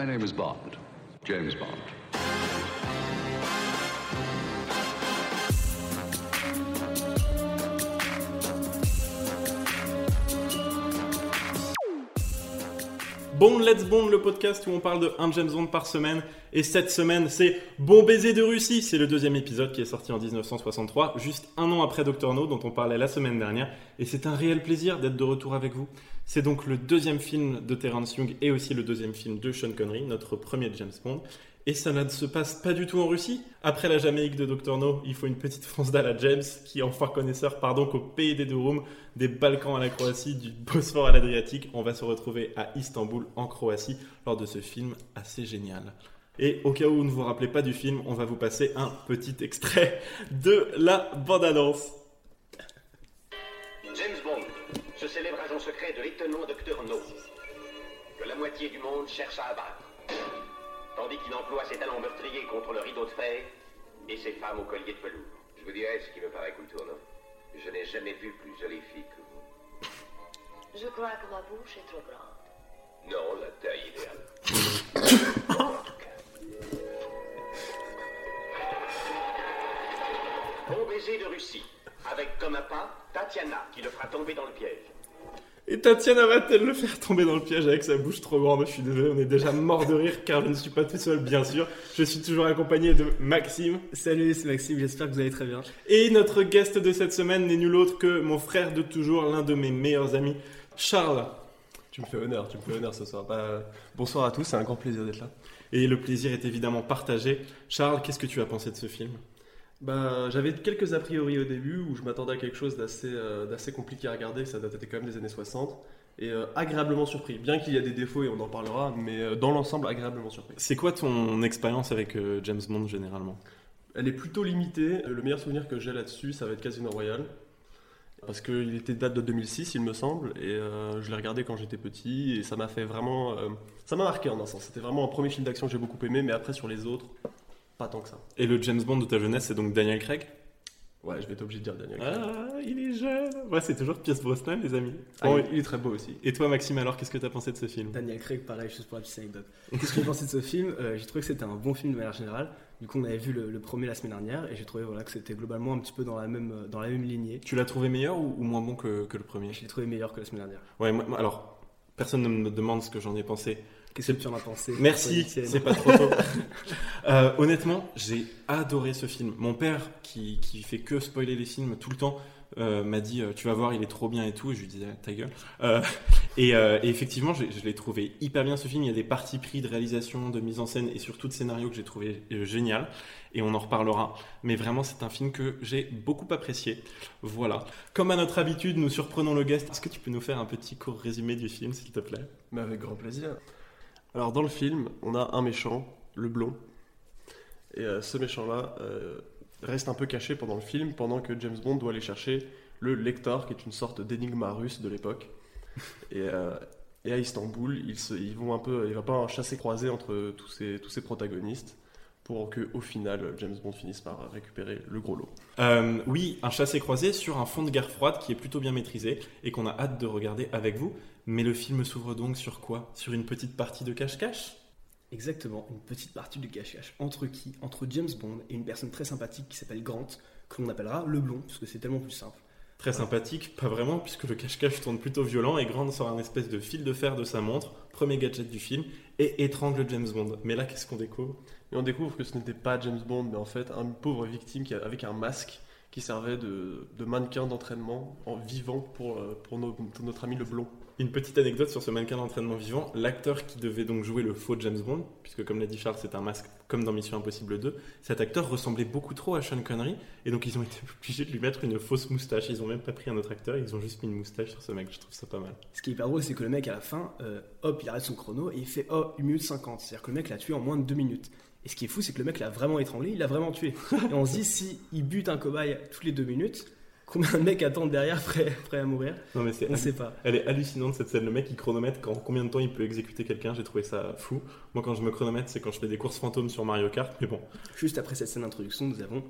my name is Bond, James Bond. Bond Let's Bond, le podcast où on parle de un James Bond par semaine. Et cette semaine, c'est Bon baiser de Russie. C'est le deuxième épisode qui est sorti en 1963, juste un an après Doctor No, dont on parlait la semaine dernière. Et c'est un réel plaisir d'être de retour avec vous. C'est donc le deuxième film de Terence Young et aussi le deuxième film de Sean Connery, notre premier James Bond. Et ça ne se passe pas du tout en Russie. Après la Jamaïque de Dr No, il faut une petite France d'Ala James, qui enfin connaisseur, pardon, qu'au pays des deux rooms, des Balkans à la Croatie, du Bosphore à l'Adriatique, on va se retrouver à Istanbul, en Croatie, lors de ce film assez génial. Et au cas où vous ne vous rappelez pas du film, on va vous passer un petit extrait de la bande-annonce. Secret de l'étonnant Docteur No, que la moitié du monde cherche à abattre, tandis qu'il emploie ses talents meurtriers contre le rideau de fer et ses femmes au collier de velours. Je vous dirais ce qui me paraît Couture, Je n'ai jamais vu plus jolie fille que vous. Je crois que ma bouche est trop grande. Non, la taille idéale. Bon baiser de Russie, avec comme appât Tatiana qui le fera tomber dans le piège. Et Tatiana va-t-elle le faire tomber dans le piège avec sa bouche trop grande? Je suis désolé, on est déjà mort de rire car je ne suis pas tout seul, bien sûr. Je suis toujours accompagné de Maxime. Salut, c'est Maxime, j'espère que vous allez très bien. Et notre guest de cette semaine n'est nul autre que mon frère de toujours, l'un de mes meilleurs amis, Charles. Tu me fais honneur, tu me fais honneur ce soir. Bah, bonsoir à tous, c'est un grand plaisir d'être là. Et le plaisir est évidemment partagé. Charles, qu'est-ce que tu as pensé de ce film? Bah, j'avais quelques a priori au début où je m'attendais à quelque chose d'assez euh, compliqué à regarder, ça datait quand même des années 60, et euh, agréablement surpris. Bien qu'il y a des défauts et on en parlera, mais euh, dans l'ensemble, agréablement surpris. C'est quoi ton expérience avec James Bond généralement? Elle est plutôt limitée. Le meilleur souvenir que j'ai là-dessus, ça va être Casino Royale. Parce qu'il était date de 2006, il me semble, et je l'ai regardé quand j'étais petit, et ça m'a fait vraiment. ça m'a marqué en un sens. C'était vraiment un premier film d'action que j'ai beaucoup aimé, mais après sur les autres, pas tant que ça. Et le James Bond de ta jeunesse, c'est donc Daniel Craig? Ouais, je vais être obligé de dire Daniel Craig. Ah, il est jeune Ouais, c'est toujours Pierce Brosnan, les amis. Ah, il est très beau aussi. Et toi, Maxime, alors, qu'est-ce que tu as pensé de ce film? Daniel Craig, pareil, juste pour la petite anecdote. Qu'est-ce que j'ai pensé de ce film? Euh, J'ai trouvé que c'était un bon film de manière générale. Du coup, on avait vu le, premier la semaine dernière et j'ai trouvé voilà, que c'était globalement un petit peu dans la même, euh, dans la même lignée. Tu l'as trouvé meilleur ou, moins bon que, que le premier? Je l'ai trouvé meilleur que la semaine dernière. Ouais, moi, alors, personne ne me demande ce que j'en ai pensé. Qu'est-ce que tu en as pensé Merci, c'est pas trop tôt. euh, honnêtement, j'ai adoré ce film. Mon père, qui, qui fait que spoiler les films tout le temps, euh, m'a dit euh, tu vas voir il est trop bien et tout. Et je lui disais ta gueule. Euh, et, et, effectivement je, je l'ai trouvé hyper bien ce film. Il y a des parties pris de réalisation de mise en scène et surtout de scénario que j'ai trouvé génial. Et on en reparlera. Mais vraiment c'est un film que j'ai beaucoup apprécié. Voilà. Comme à notre habitude nous surprenons le guest. Est-ce que tu peux nous faire un petit court résumé du film s'il te plaît? Mais avec grand plaisir alors dans le film, on a un méchant, le blond. Et euh, ce méchant-là euh, reste un peu caché pendant le film, pendant que James Bond doit aller chercher le Lector, qui est une sorte d'énigma russe de l'époque. Et, euh, à Istanbul, ils, vont un peu, il va pas un chassé-croisé entre tous ces, tous ces protagonistes pour que au final James Bond finisse par récupérer le gros lot. oui, un chassé-croisé sur un fond de guerre froide qui est plutôt bien maîtrisé et qu'on a hâte de regarder avec vous. Mais le film s'ouvre donc sur quoi? Sur une petite partie de cache-cache? Exactement, une petite partie de cache-cache. Entre qui? Entre James Bond et une personne très sympathique qui s'appelle Grant, que l'on appellera le blond, puisque c'est tellement plus simple. Très sympathique, pas vraiment, puisque le cache-cache tourne plutôt violent et Grant sort un espèce de fil de fer de sa montre, premier gadget du film, et étrangle James Bond. Mais là, qu'est-ce qu'on découvre? Et on découvre que ce n'était pas James Bond, mais en fait une pauvre victime qui, avec un masque qui servait de, mannequin d'entraînement en vivant pour, euh, pour notre ami le blond. Une petite anecdote sur ce mannequin d'entraînement vivant. L'acteur qui devait donc jouer le faux James Bond, puisque comme l'a dit Charles, c'est un masque comme dans Mission Impossible 2, cet acteur ressemblait beaucoup trop à Sean Connery, et donc ils ont été obligés de lui mettre une fausse moustache. Ils ont même pas pris un autre acteur, ils ont juste mis une moustache sur ce mec. Je trouve ça pas mal. Ce qui est hyper drôle, c'est que le mec à la fin, euh, hop, il arrête son chrono et il fait oh, 1 minute 50. C'est-à-dire que le mec l'a tué en moins de 2 minutes. Et ce qui est fou, c'est que le mec l'a vraiment étranglé, il l'a vraiment tué. Et on se dit, si il bute un cobaye toutes les 2 minutes, combien de mecs attendent derrière prêts, à mourir Non mais c'est on sait pas. Elle est hallucinante cette scène. Le mec il chronomètre quand combien de temps il peut exécuter quelqu'un. J'ai trouvé ça fou. Moi quand je me chronomètre c'est quand je fais des courses fantômes sur Mario Kart. Mais bon. Juste après cette scène d'introduction nous avons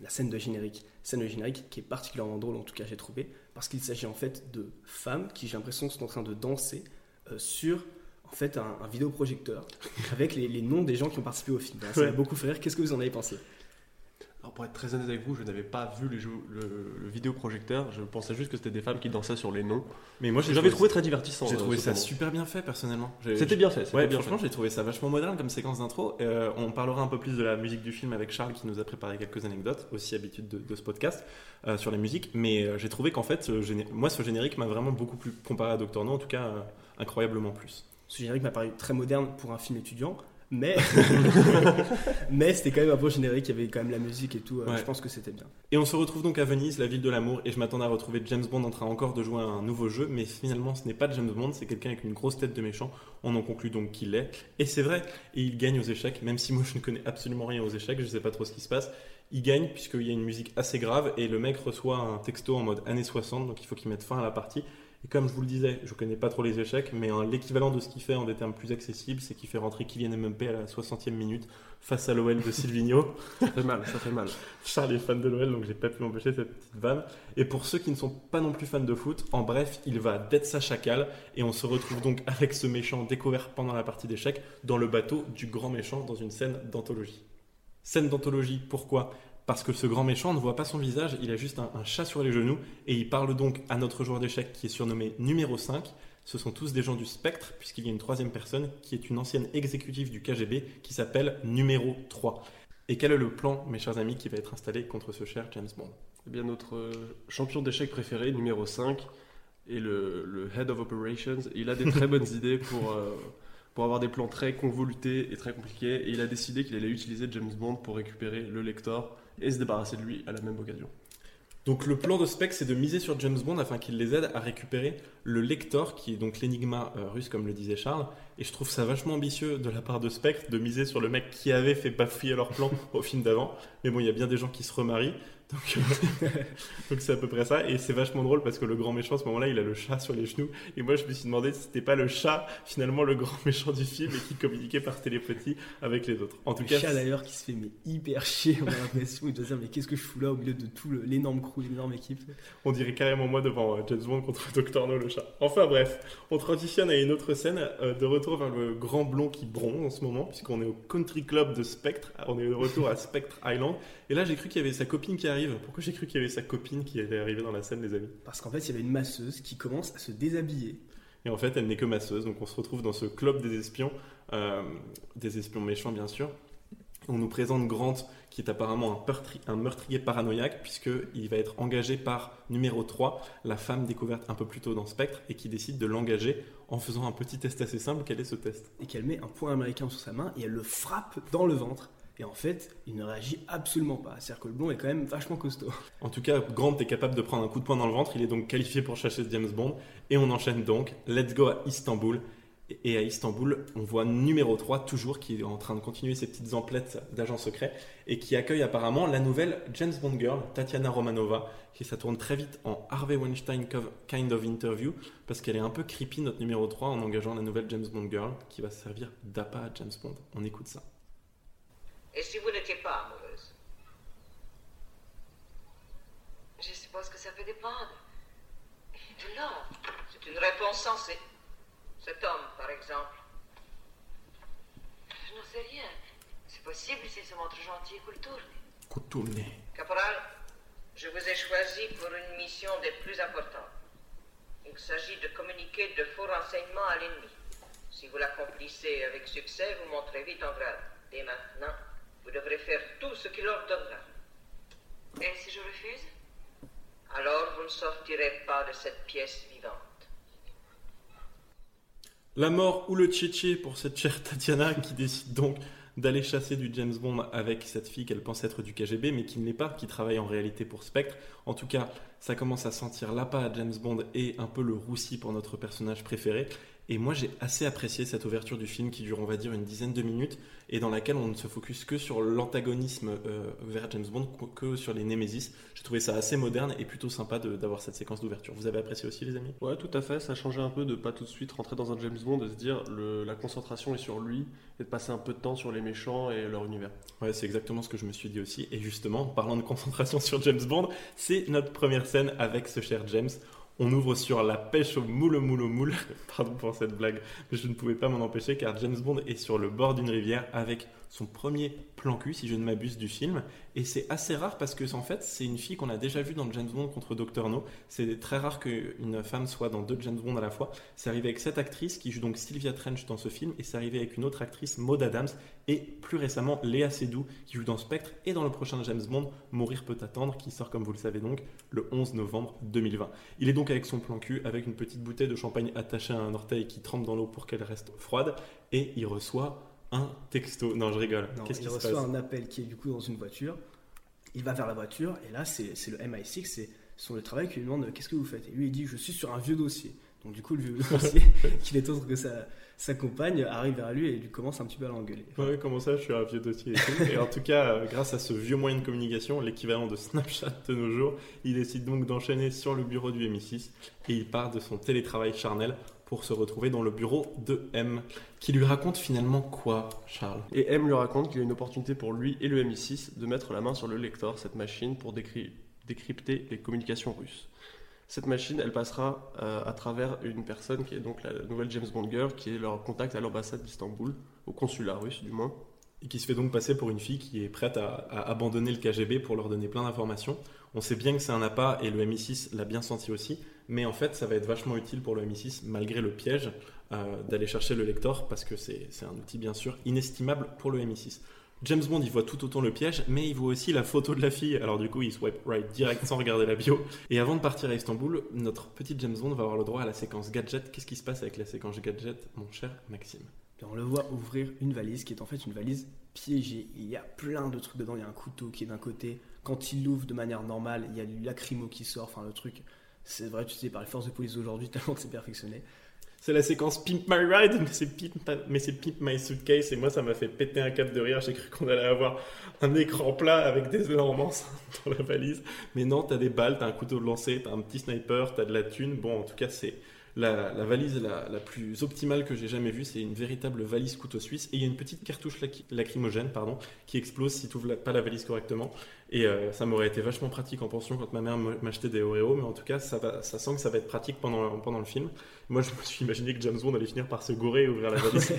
la scène de générique. Scène de générique qui est particulièrement drôle en tout cas j'ai trouvé parce qu'il s'agit en fait de femmes qui j'ai l'impression sont en train de danser euh, sur en fait un, un vidéoprojecteur avec les, les noms des gens qui ont participé au film. Ça m'a Ouais. beaucoup fait rire. Qu'est-ce que vous en avez pensé? Alors pour être très honnête avec vous, je n'avais pas vu les jeux- le, le vidéoprojecteur. Je pensais juste que c'était des femmes qui dansaient sur les noms. Mais moi, J'avais trouvé, très divertissant. j'ai euh, trouvé ça moment. super bien fait, personnellement. C'était bien fait. c'était Ouais, bien franchement, j'ai trouvé ça vachement moderne comme séquence d'intro. Euh, on parlera un peu plus de la musique du film avec Charles qui nous a préparé quelques anecdotes, aussi habitude de, de ce podcast, euh, sur la musique. Mais euh, j'ai trouvé qu'en fait, moi, ce générique m'a vraiment beaucoup plus, comparé à Doctor No, en tout cas, euh, incroyablement plus. Ce générique m'a paru très moderne pour un film étudiant, mais, mais c'était quand même un beau générique, il y avait quand même la musique et tout, euh, Ouais. je pense que c'était bien. Et on se retrouve donc à Venise, la ville de l'amour, et je m'attendais à retrouver James Bond en train encore de jouer à un nouveau jeu, mais finalement ce n'est pas James Bond, c'est quelqu'un avec une grosse tête de méchant. On en conclut donc qu'il l'est, et c'est vrai, et il gagne aux échecs, même si moi je ne connais absolument rien aux échecs, je sais pas trop ce qui se passe. Il gagne puisqu'il y a une musique assez grave, et le mec reçoit un texto en mode années 60, donc il faut qu'il mette fin à la partie. Et comme je vous le disais, je connais pas trop les échecs, mais hein, l'équivalent de ce qu'il fait en des termes plus accessibles, c'est qu'il fait rentrer Kylian Mbappé à la 60e minute face à l'OL de Silvino. Ça fait mal, ça fait mal. Charles est fan de l'OL, donc j'ai pas pu m'empêcher cette petite vanne. Et pour ceux qui ne sont pas non plus fans de foot, en bref, il va d'être sa chacal, et on se retrouve donc avec ce méchant découvert pendant la partie d'échecs dans le bateau du grand méchant dans une scène d'anthologie. Scène d'anthologie, pourquoi? Parce que ce grand méchant ne voit pas son visage, il a juste un, un chat sur les genoux, et il parle donc à notre joueur d'échecs qui est surnommé numéro 5. Ce sont tous des gens du spectre, puisqu'il y a une troisième personne qui est une ancienne exécutive du KGB qui s'appelle numéro 3. Et quel est le plan, mes chers amis, qui va être installé contre ce cher James Bond? Eh bien, notre euh, champion d'échecs préféré, numéro 5, est le, le Head of Operations. Il a des très bonnes idées pour, euh, pour avoir des plans très convolutés et très compliqués. Et il a décidé qu'il allait utiliser James Bond pour récupérer le lector et se débarrasser de lui à la même occasion. Donc le plan de Spec, c'est de miser sur James Bond afin qu'il les aide à récupérer le Lector, qui est donc l'énigma euh, russe, comme le disait Charles. Et je trouve ça vachement ambitieux de la part de Spectre de miser sur le mec qui avait fait bafouiller leur plan au film d'avant. Mais bon, il y a bien des gens qui se remarient. Donc euh, donc c'est à peu près ça. Et c'est vachement drôle parce que le grand méchant, à ce moment-là, il a le chat sur les genoux. Et moi, je me suis demandé si c'était pas le chat, finalement, le grand méchant du film et qui communiquait par télépathie avec les autres. En tout Le cas, chat d'ailleurs qui se fait mais hyper chier, on a l'impression, il doit se dire mais qu'est-ce que je fous là au milieu de tout l'énorme crew, l'énorme équipe? On dirait carrément moi devant euh, James Bond contre Dr. No le chat. Enfin bref, on transitionne à une autre scène euh, de retour vers le grand blond qui bronze en ce moment, puisqu'on est au Country Club de Spectre. On est de retour à Spectre Island. Et là, j'ai cru qu'il y avait sa copine qui arrive. Pourquoi j'ai cru qu'il y avait sa copine qui allait arriver dans la scène, les amis? Parce qu'en fait, il y avait une masseuse qui commence à se déshabiller. Et en fait, elle n'est que masseuse. Donc on se retrouve dans ce club des espions, euh, des espions méchants bien sûr. On nous présente Grant, qui est apparemment un, meurtri- un meurtrier paranoïaque, puisqu'il va être engagé par numéro 3, la femme découverte un peu plus tôt dans Spectre, et qui décide de l'engager en faisant un petit test assez simple. Quel est ce test? Et qu'elle met un poing américain sur sa main et elle le frappe dans le ventre. Et en fait, il ne réagit absolument pas. C'est-à-dire que le blond est quand même vachement costaud. En tout cas, Grant est capable de prendre un coup de poing dans le ventre. Il est donc qualifié pour chercher James Bond. Et on enchaîne donc. Let's go à Istanbul. Et à Istanbul, on voit numéro 3 toujours qui est en train de continuer ses petites emplettes d'agents secrets et qui accueille apparemment la nouvelle James Bond girl, Tatiana Romanova, qui ça tourne très vite en Harvey Weinstein kind of interview parce qu'elle est un peu creepy, notre numéro 3, en engageant la nouvelle James Bond girl qui va servir d'appât à James Bond. On écoute ça. Et si vous n'étiez pas amoureuse Je suppose que ça peut dépendre. De l'homme. C'est une réponse sensée. Cet homme, par exemple. Je n'en sais rien. C'est possible s'il se montre gentil et culturné. Coutourné. Caporal, je vous ai choisi pour une mission des plus importantes. Il s'agit de communiquer de faux renseignements à l'ennemi. Si vous l'accomplissez avec succès, vous monterez vite en grade. Dès maintenant, vous devrez faire tout ce qu'il ordonnera. Et si je refuse? Alors, vous ne sortirez pas de cette pièce vivante. La mort ou le tchétché pour cette chère Tatiana qui décide donc d'aller chasser du James Bond avec cette fille qu'elle pense être du KGB mais qui ne l'est pas, qui travaille en réalité pour Spectre. En tout cas, ça commence à sentir l'appât à James Bond et un peu le roussi pour notre personnage préféré. Et moi j'ai assez apprécié cette ouverture du film qui dure on va dire une dizaine de minutes et dans laquelle on ne se focus que sur l'antagonisme euh, vers James Bond que sur les Némésis. J'ai trouvé ça assez moderne et plutôt sympa d'avoir cette séquence d'ouverture. Vous avez apprécié aussi les amis? Ouais, tout à fait. Ça changeait un peu de pas tout de suite rentrer dans un James Bond, de se dire le, la concentration est sur lui et de passer un peu de temps sur les méchants et leur univers. Ouais, c'est exactement ce que je me suis dit aussi. Et justement, parlant de concentration sur James Bond, c'est notre première scène avec ce cher James. On ouvre sur la pêche au moule moule moule. Pardon pour cette blague, mais je ne pouvais pas m'en empêcher car James Bond est sur le bord d'une rivière avec son premier plan cul, si je ne m'abuse, du film. Et c'est assez rare parce que, en fait, c'est une fille qu'on a déjà vue dans James Bond contre Dr. No. C'est très rare qu'une femme soit dans deux James Bond à la fois. C'est arrivé avec cette actrice qui joue donc Sylvia Trench dans ce film et c'est arrivé avec une autre actrice, Maud Adams, et plus récemment Léa Seydoux qui joue dans Spectre et dans le prochain James Bond, Mourir peut attendre, qui sort, comme vous le savez donc, le 11 novembre 2020. Il est donc avec son plan cul, avec une petite bouteille de champagne attachée à un orteil qui trempe dans l'eau pour qu'elle reste froide, et il reçoit un texto. Non, je rigole. Non, Qu'est-ce il qui se reçoit passe un appel qui est du coup dans une voiture. Il va vers la voiture et là c'est c'est le MI6, c'est son le travail qui lui demande qu'est-ce que vous faites? Et lui il dit je suis sur un vieux dossier. Donc du coup le vieux dossier, qui n'est autre que sa, sa compagne, arrive vers lui et lui commence un petit peu à l'engueuler. Ouais, comment ça, je suis un vieux dossier et tout. Et en tout cas, euh, grâce à ce vieux moyen de communication, l'équivalent de Snapchat de nos jours, il décide donc d'enchaîner sur le bureau du MI6 et il part de son télétravail charnel pour se retrouver dans le bureau de M, qui lui raconte finalement quoi, Charles? Et M lui raconte qu'il y a une opportunité pour lui et le MI6 de mettre la main sur le lecteur, cette machine, pour décry- décrypter les communications russes. Cette machine, elle passera euh, à travers une personne qui est donc la nouvelle James Bond girl, qui est leur contact à l'ambassade d'Istanbul, au consulat russe du moins. et qui se fait donc passer pour une fille qui est prête à, abandonner le KGB pour leur donner plein d'informations. On sait bien que c'est un appât et le MI6 l'a bien senti aussi, mais en fait ça va être vachement utile pour le MI6 malgré le piège euh, d'aller chercher le lecteur parce que c'est c'est un outil bien sûr inestimable pour le MI6. James Bond il voit tout autant le piège, mais il voit aussi la photo de la fille, alors du coup il swipe right direct sans regarder la bio. Et avant de partir à Istanbul, notre petit James Bond va avoir le droit à la séquence gadget. Qu'est-ce qui se passe avec la séquence gadget, mon cher Maxime? On le voit ouvrir une valise qui est en fait une valise piégée. Il y a plein de trucs dedans. Il y a un couteau qui est d'un côté. Quand il l'ouvre de manière normale, il y a du lacrymo qui sort. Enfin, le truc, c'est vrai, tu sais, par les forces de police d'aujourd'hui, tellement que c'est perfectionné. C'est la séquence Pimp My Ride, mais c'est Pimp, My Suitcase, et moi ça m'a fait péter un câble de rire. J'ai cru qu'on allait avoir un écran plat avec des énormes enceintes dans la valise. Mais non, t'as des balles, t'as un couteau de lancer, t'as un petit sniper, t'as de la thune. Bon, en tout cas, c'est la, valise la, plus optimale que j'ai jamais vue. C'est une véritable valise couteau suisse, et il y a une petite cartouche lac- lacrymogène, pardon, qui explose si tu ouvres pas la valise correctement. Et euh, ça m'aurait été vachement pratique en pension quand ma mère m'achetait des Oreos, mais en tout cas, ça, sent que ça va être pratique pendant le film. Moi, je me suis imaginé que James Bond allait finir par se gourer et ouvrir la valise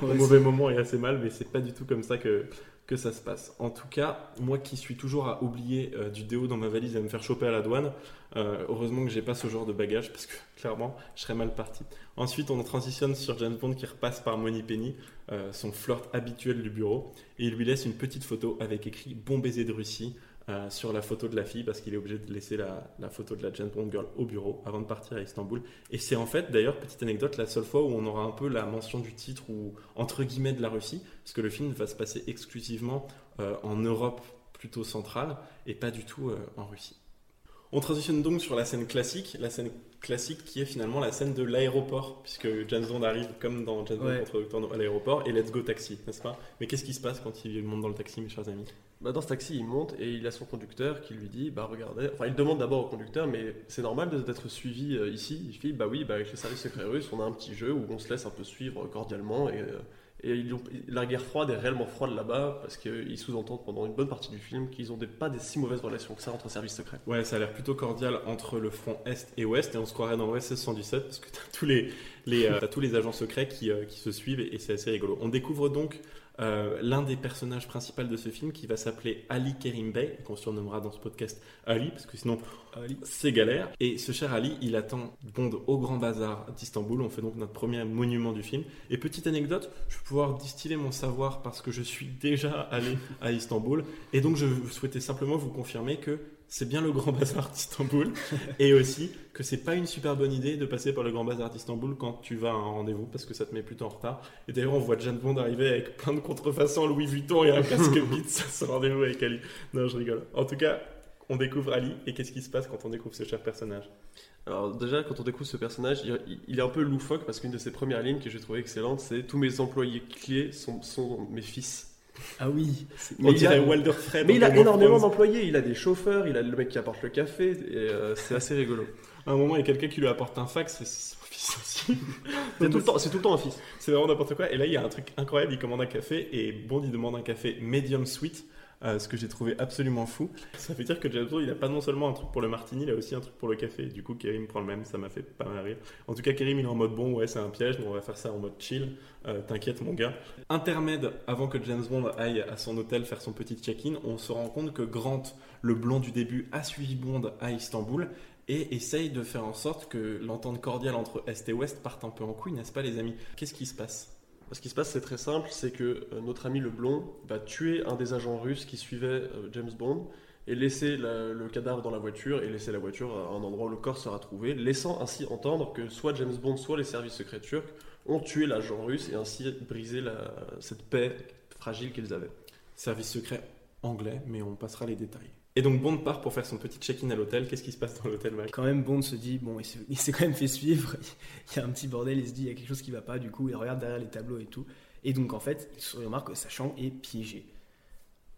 au mauvais moment et assez mal, mais c'est pas du tout comme ça que, que ça se passe. En tout cas, moi qui suis toujours à oublier euh, du déo dans ma valise et à me faire choper à la douane, euh, heureusement que j'ai pas ce genre de bagage parce que clairement, je serais mal parti. Ensuite, on transitionne sur James Bond qui repasse par Money Penny, euh, son flirt habituel du bureau, et il lui laisse une petite photo avec écrit Bon baiser de Russie. Euh, sur la photo de la fille parce qu'il est obligé de laisser la, la photo de la James Bond girl au bureau avant de partir à Istanbul et c'est en fait d'ailleurs petite anecdote la seule fois où on aura un peu la mention du titre ou entre guillemets de la Russie parce que le film va se passer exclusivement euh, en Europe plutôt centrale et pas du tout euh, en Russie. On transitionne donc sur la scène classique, la scène classique qui est finalement la scène de l'aéroport, puisque James Bond arrive comme dans James Bond Ouais. contre à l'aéroport et let's go taxi, n'est-ce pas? Mais qu'est-ce qui se passe quand il monte dans le taxi, mes chers amis? Bah, dans ce taxi, il monte et il a son conducteur qui lui dit Bah regardez, enfin il demande d'abord au conducteur, mais c'est normal d'être suivi euh, ici? Il fait Bah oui, bah, avec les services secrets russes, on a un petit jeu où on se laisse un peu suivre cordialement et. euh, et ils ont- la guerre froide est réellement froide là-bas parce qu'ils sous-entendent pendant une bonne partie du film qu'ils ont des, pas des si mauvaises relations que ça entre services secrets. Ouais, ça a l'air plutôt cordial entre le front Est et Ouest, et on se croirait dans l'OSS 117 parce que t'as tous les, les, euh, t'as tous les agents secrets qui, euh, qui se suivent et c'est assez rigolo. On découvre donc euh, l'un des personnages principaux de ce film qui va s'appeler Ali Kerim Bey, qu'on surnommera dans ce podcast Ali, parce que sinon Ali. c'est galère. Et ce cher Ali, il attend Bond au Grand Bazar d'Istanbul. On fait donc notre premier monument du film. Et petite anecdote, je vais pouvoir distiller mon savoir parce que je suis déjà allé à Istanbul. Et donc je souhaitais simplement vous confirmer que c'est bien le Grand Bazar d'Istanbul. et aussi que c'est pas une super bonne idée de passer par le Grand Bazar d'Istanbul quand tu vas à un rendez-vous parce que ça te met plutôt en retard. Et d'ailleurs, on voit James Bond arriver avec plein de contrefaçons Louis Vuitton et un casque à ce rendez-vous avec Ali. Non, je rigole. En tout cas, on découvre Ali et qu'est-ce qui se passe quand on découvre ce cher personnage? Alors déjà, quand on découvre ce personnage, il, est un peu loufoque parce qu'une de ses premières lignes que j'ai trouvé excellente, c'est tous mes employés clés sont, sont mes fils. Ah oui, On dirait a- Walder Frey. Mais il a énormément d'employés, il a des chauffeurs, il a le mec qui apporte le café, et euh, c'est assez rigolo. À un moment, il y a quelqu'un qui lui apporte un fax, c'est son fils aussi. C'est tout, le temps- tout le temps un fils. C'est vraiment n'importe quoi. Et là, il y a un truc incroyable. Il commande un café et Bond, il demande un café medium sweet. Ce que j'ai trouvé absolument fou. Ça veut dire que James Bond, il a pas non seulement un truc pour le martini, il a aussi un truc pour le café. Du coup, Kerim prend le même, ça m'a fait pas mal rire. En tout cas, Kerim, il est en mode bon, ouais, c'est un piège, mais on va faire ça en mode chill. Euh, T'inquiète, mon gars. Intermède, avant que James Bond aille à son hôtel faire son petit check-in, on se rend compte que Grant, le blond du début, a suivi Bond à Istanbul et essaye de faire en sorte que l'entente cordiale entre Est et Ouest parte un peu en couille, n'est-ce pas, les amis? Qu'est-ce qui se passe? Ce qui se passe, c'est très simple, c'est que euh, notre ami le blond va tuer un des agents russes qui suivait euh, James Bond et laisser la- le cadavre dans la voiture et laisser la voiture à un endroit où le corps sera trouvé, laissant ainsi entendre que soit James Bond, soit les services secrets turcs ont tué l'agent russe et ainsi brisé cette paix fragile qu'ils avaient. Service secret anglais, mais on passera les détails. Et donc Bond part pour faire son petit check-in à l'hôtel. Qu'est-ce qui se passe dans l'hôtel, Mac Quand même, Bond se dit, bon, il s'est- quand même fait suivre, il y a un petit bordel, il se dit, il y a quelque chose qui va pas, du coup, il regarde derrière les tableaux et tout. Et donc, en fait, il se remarque que sa chambre est piégée.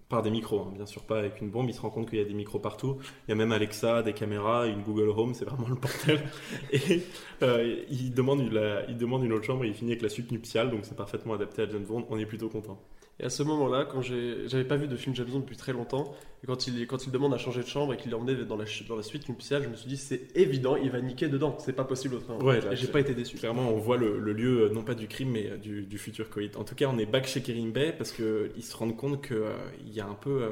Par des micros, hein, bien sûr pas avec une bombe. Il se rend compte qu'il y a des micros partout. Il y a même Alexa, des caméras, une Google Home, c'est vraiment le bordel. Et euh, il, demande une, la- il demande une autre chambre et il finit avec la suite nuptiale, donc c'est parfaitement adapté à James Bond. On est plutôt content. Et à ce moment-là, quand j'avais pas vu de film James Bond depuis très longtemps, et quand il, quand il demande à changer de chambre et qu'il l'emmenait dans la, dans la suite nuptiale, je me suis dit c'est évident, il va niquer dedans, c'est pas possible autrement. Ouais, et j'ai pas été déçu. Clairement, on voit le, le lieu, euh, non pas du crime, mais euh, du, du futur coït. En tout cas, on est back chez Kerim Bay parce qu'ils se rendent compte qu'il y a un peu euh,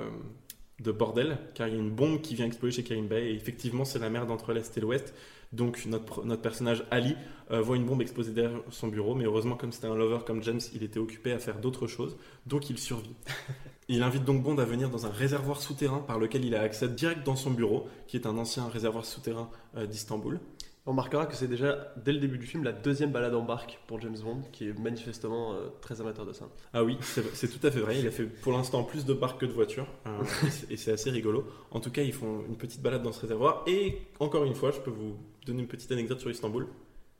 de bordel, car il y a une bombe qui vient exploser chez Kerim Bay, et effectivement, c'est la merde entre l'Est et l'Ouest. Donc, notre, notre personnage Ali euh, voit une bombe exploser derrière son bureau, mais heureusement, comme c'était un lover comme James, il était occupé à faire d'autres choses, donc il survit. Il invite donc Bond à venir dans un réservoir souterrain par lequel il a accès direct dans son bureau, qui est un ancien réservoir souterrain euh, d'Istanbul. On remarquera que c'est déjà, dès le début du film, la deuxième balade en barque pour James Bond, qui est manifestement euh, très amateur de ça. Ah oui, c'est tout à fait vrai. Il a fait pour l'instant plus de barques que de voitures. euh, et c'est assez rigolo. En tout cas, ils font une petite balade dans ce réservoir. Et encore une fois, je peux vous donner une petite anecdote sur Istanbul.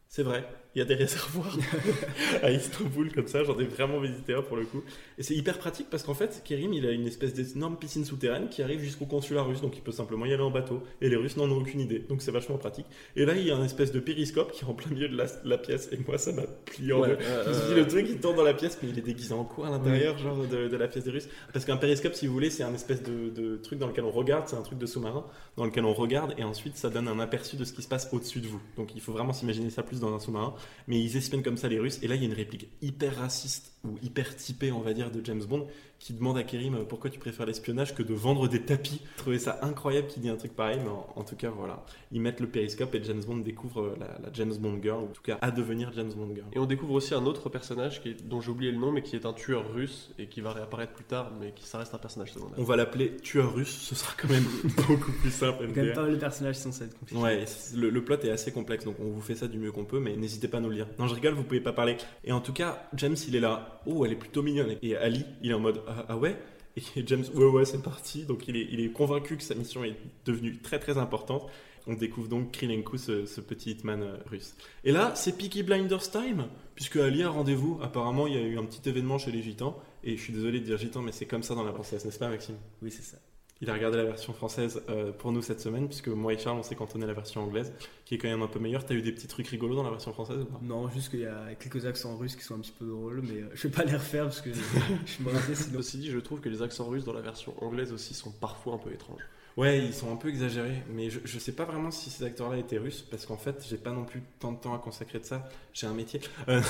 C'est vrai, il y a des réservoirs à Istanbul comme ça. J'en ai vraiment visité un pour le coup. Et c'est hyper pratique parce qu'en fait, Kerim, il a une espèce d'énorme piscine souterraine qui arrive jusqu'au consulat russe. Donc il peut simplement y aller en bateau. Et les Russes n'en ont aucune idée. Donc c'est vachement pratique. Et là, il y a un espèce de périscope qui est en plein milieu de la, la pièce. Et moi, ça m'a plié en Ouais, deux. euh, Je me suis dit, le truc il tourne dans la pièce, mais il est déguisé en quoi à l'intérieur, genre de, de la pièce des Russes? Parce qu'un périscope, si vous voulez, c'est un espèce de, de truc dans lequel on regarde, c'est un truc de sous-marin, dans lequel on regarde, et ensuite ça donne un aperçu de ce qui se passe au-dessus de vous. Donc il faut vraiment s'imaginer ça plus dans un sous-marin. Mais ils espionnent comme ça les Russes, et là il y a une réplique hyper raciste, ou hyper typée, on va dire, de James Bond, qui demande à Kerim euh, pourquoi tu préfères l'espionnage que de vendre des tapis. Je trouvais ça incroyable qu'il dit un truc pareil, mais en, en tout cas, voilà. Ils mettent le périscope et James Bond découvre euh, la, la James Bond girl, ou en tout cas à devenir James Bond girl. Et on découvre aussi un autre personnage qui est- dont j'ai oublié le nom, mais qui est un tueur russe et qui va réapparaître plus tard, mais qui ça reste un personnage secondaire. On va l'appeler tueur russe, ce sera quand même beaucoup plus simple. Quand même pas mal de personnages qui sont ça va être compliqué. Ouais, le, le plot est assez complexe, donc on vous fait ça du mieux qu'on peut, mais n'hésitez pas à nous le dire. Non, je rigole, vous pouvez pas parler. Et en tout cas, James, il est là. Oh, elle est plutôt mignonne. Et Ali, il est en mode ah, ah ouais. Et James, ouais ouais, c'est parti. Donc il est, il est convaincu que sa mission est devenue très très importante. On découvre donc Krylenko, ce, petit hitman euh, russe. Et là, c'est Peaky Blinders time, puisque Ali a rendez-vous. Apparemment, il y a eu un petit événement chez les Gitans. Et je suis désolé de dire Gitans, mais c'est comme ça dans la princesse, n'est-ce pas, Maxime? Oui, c'est ça. Il a regardé la version française euh, pour nous cette semaine, puisque moi et Charles, on s'est cantonné à la version anglaise, qui est quand même un peu meilleure. T'as eu des petits trucs rigolos dans la version française ou pas? Non, juste qu'il y a quelques accents russes qui sont un petit peu drôles, mais euh, je vais pas les refaire parce que je suis brassé sinon. Ceci dit, je trouve que les accents russes dans la version anglaise aussi sont parfois un peu étranges. Ouais, ils sont un peu exagérés, mais je, je sais pas vraiment si ces acteurs-là étaient russes, parce qu'en fait, j'ai pas non plus tant de temps à consacrer de ça. J'ai un métier. Euh,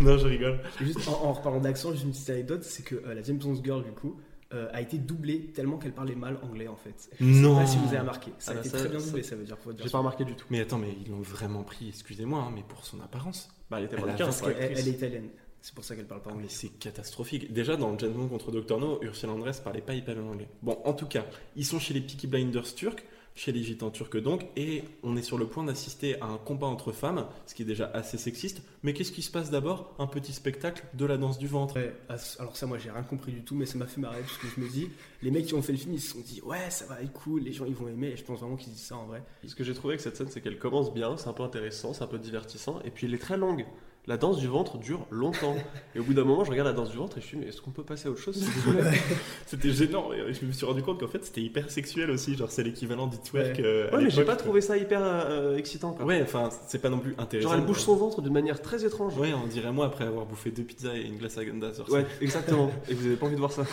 non, je rigole. Juste en, en reparlant d'accent, juste une petite anecdote, c'est que euh, la James Bond Girl, du coup, euh, a été doublée tellement qu'elle parlait mal anglais en fait. Je Non. sais pas si vous avez remarqué. Ça Ah a bah été ça- très bien doublé, ça veut dire J'ai pas remarqué du tout. Mais attends, mais ils l'ont vraiment pris, excusez-moi, hein, mais pour son apparence. Bah, elle était Elle a mannequin, parce c'est Parce vrai. qu'elle elle est italienne. C'est pour ça qu'elle parle pas Ah, anglais. mais c'est catastrophique. Déjà, dans James Bond contre Dr. No, Ursula Andress parlait pas hyper bien anglais. Bon, en tout cas, ils sont chez les Peaky Blinders turcs, chez les gitans turcs donc, et on est sur le point d'assister à un combat entre femmes, ce qui est déjà assez sexiste. Mais qu'est-ce qui se passe d'abord? Un petit spectacle de la danse du ventre. Ouais, alors ça moi j'ai rien compris du tout mais ça m'a fait marrer parce que je me dis les mecs qui ont fait le film ils se sont dit ouais ça va être cool les gens ils vont aimer et je pense vraiment qu'ils disent ça en vrai Ce que j'ai trouvé avec cette scène, c'est qu'elle commence bien, c'est un peu intéressant, c'est un peu divertissant, et puis elle est très longue. La danse du ventre dure longtemps. Et au bout d'un moment, je regarde la danse du ventre et je suis mais est-ce qu'on peut passer à autre chose C'était gênant. et Je me suis rendu compte qu'en fait, c'était hyper sexuel aussi. Genre, c'est l'équivalent du twerk. Ouais. euh, Ouais, mais j'ai pas trouvé ça hyper euh, excitant. Quoi. Ouais, enfin, c'est pas non plus intéressant. Genre, elle bouge son ventre d'une manière très étrange. Ouais, on dirait moi après avoir bouffé deux pizzas et une glace à Ganda sur Ouais, exactement. Et vous avez pas envie de voir ça.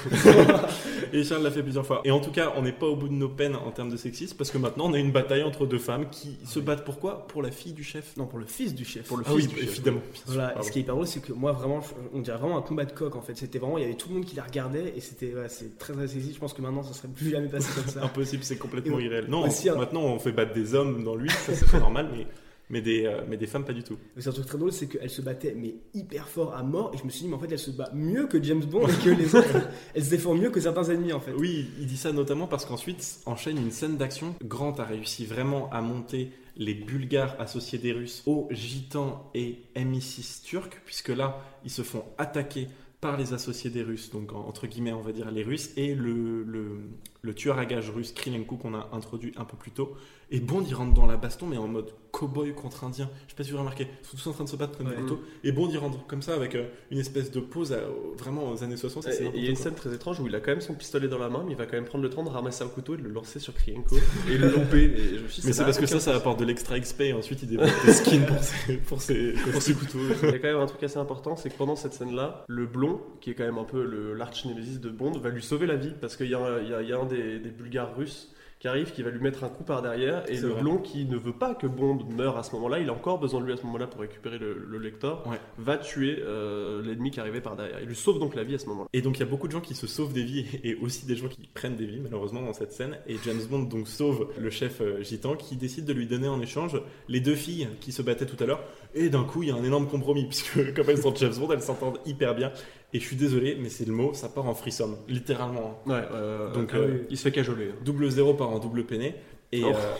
Et Charles l'a fait plusieurs fois. Et en tout cas, on n'est pas au bout de nos peines en termes de sexisme parce que maintenant on a une bataille entre deux femmes qui se battent pourquoi Pour la fille du chef. Non, pour le fils du chef. Pour le Ah fils oui, du chef. évidemment. Voilà, et ce qui est hyper drôle, c'est que moi, vraiment, on dirait vraiment un combat de coq en fait. C'était vraiment, il y avait tout le monde qui la regardait et c'était c'est très très sexy. Je pense que maintenant, ça serait plus jamais passé comme ça. Impossible, c'est complètement irréel. Non, aussi, on- un- maintenant on fait battre des hommes dans lui, ça c'est normal, mais, mais, des, euh, mais des femmes pas du tout. Mais c'est un truc très drôle, c'est qu'elle se battait mais hyper fort à mort et je me suis dit, mais en fait, elle se bat mieux que James Bond et que les autres. Elle se défend mieux que certains ennemis en fait. Oui, il dit ça notamment parce qu'ensuite enchaîne une scène d'action. Grant a réussi vraiment à monter les Bulgares associés des Russes aux Gitans et MI6 turcs, puisque là, ils se font attaquer par les associés des Russes, donc en- entre guillemets, on va dire les Russes, et le, le, le tueur à gages russe Krylenko qu'on a introduit un peu plus tôt. Et Bond, il rentre dans la baston, mais en mode cow-boy contre indien. Je sais pas si vous avez remarqué, ils sont tous en train de se battre comme des Ouais. couteaux. Et Bond, il rentre comme ça avec euh, une espèce de pose à- vraiment aux années 60. ça, Et c'est Il y a une quoi. scène très étrange où il a quand même son pistolet dans la main, mais il va quand même prendre le temps de ramasser un couteau et de le lancer sur Krienko et le louper. Et je me suis dit, Mais c'est parce que ça, ça apporte de l'extra XP et ensuite il développe des skins pour ses, pour ses, pour ses couteaux. Il y a quand même un truc assez important, c'est que pendant cette scène-là, le blond, qui est quand même un peu l'arch-némésis de Bond, va lui sauver la vie parce qu'il y y a un des, des Bulgares russes qui arrive, qui va lui mettre un coup par derrière, et le vrai. blond qui ne veut pas que Bond meure à ce moment-là, il a encore besoin de lui à ce moment-là pour récupérer le, le lecteur, Ouais. va tuer euh, l'ennemi qui arrivait par derrière. Il lui sauve donc la vie à ce moment-là. Et donc il y a beaucoup de gens qui se sauvent des vies et aussi des gens qui prennent des vies malheureusement dans cette scène. Et James Bond donc sauve le chef euh, gitan qui décide de lui donner en échange les deux filles qui se battaient tout à l'heure. Et d'un coup il y a un énorme compromis puisque comme elles sont James Bond elles s'entendent hyper bien. Et je suis désolé mais c'est le mot, ça part en frisson, littéralement. Ouais, euh, Donc, euh, euh, il se fait cajoler. hein. Double zéro part en double peiné. Et Oh. euh,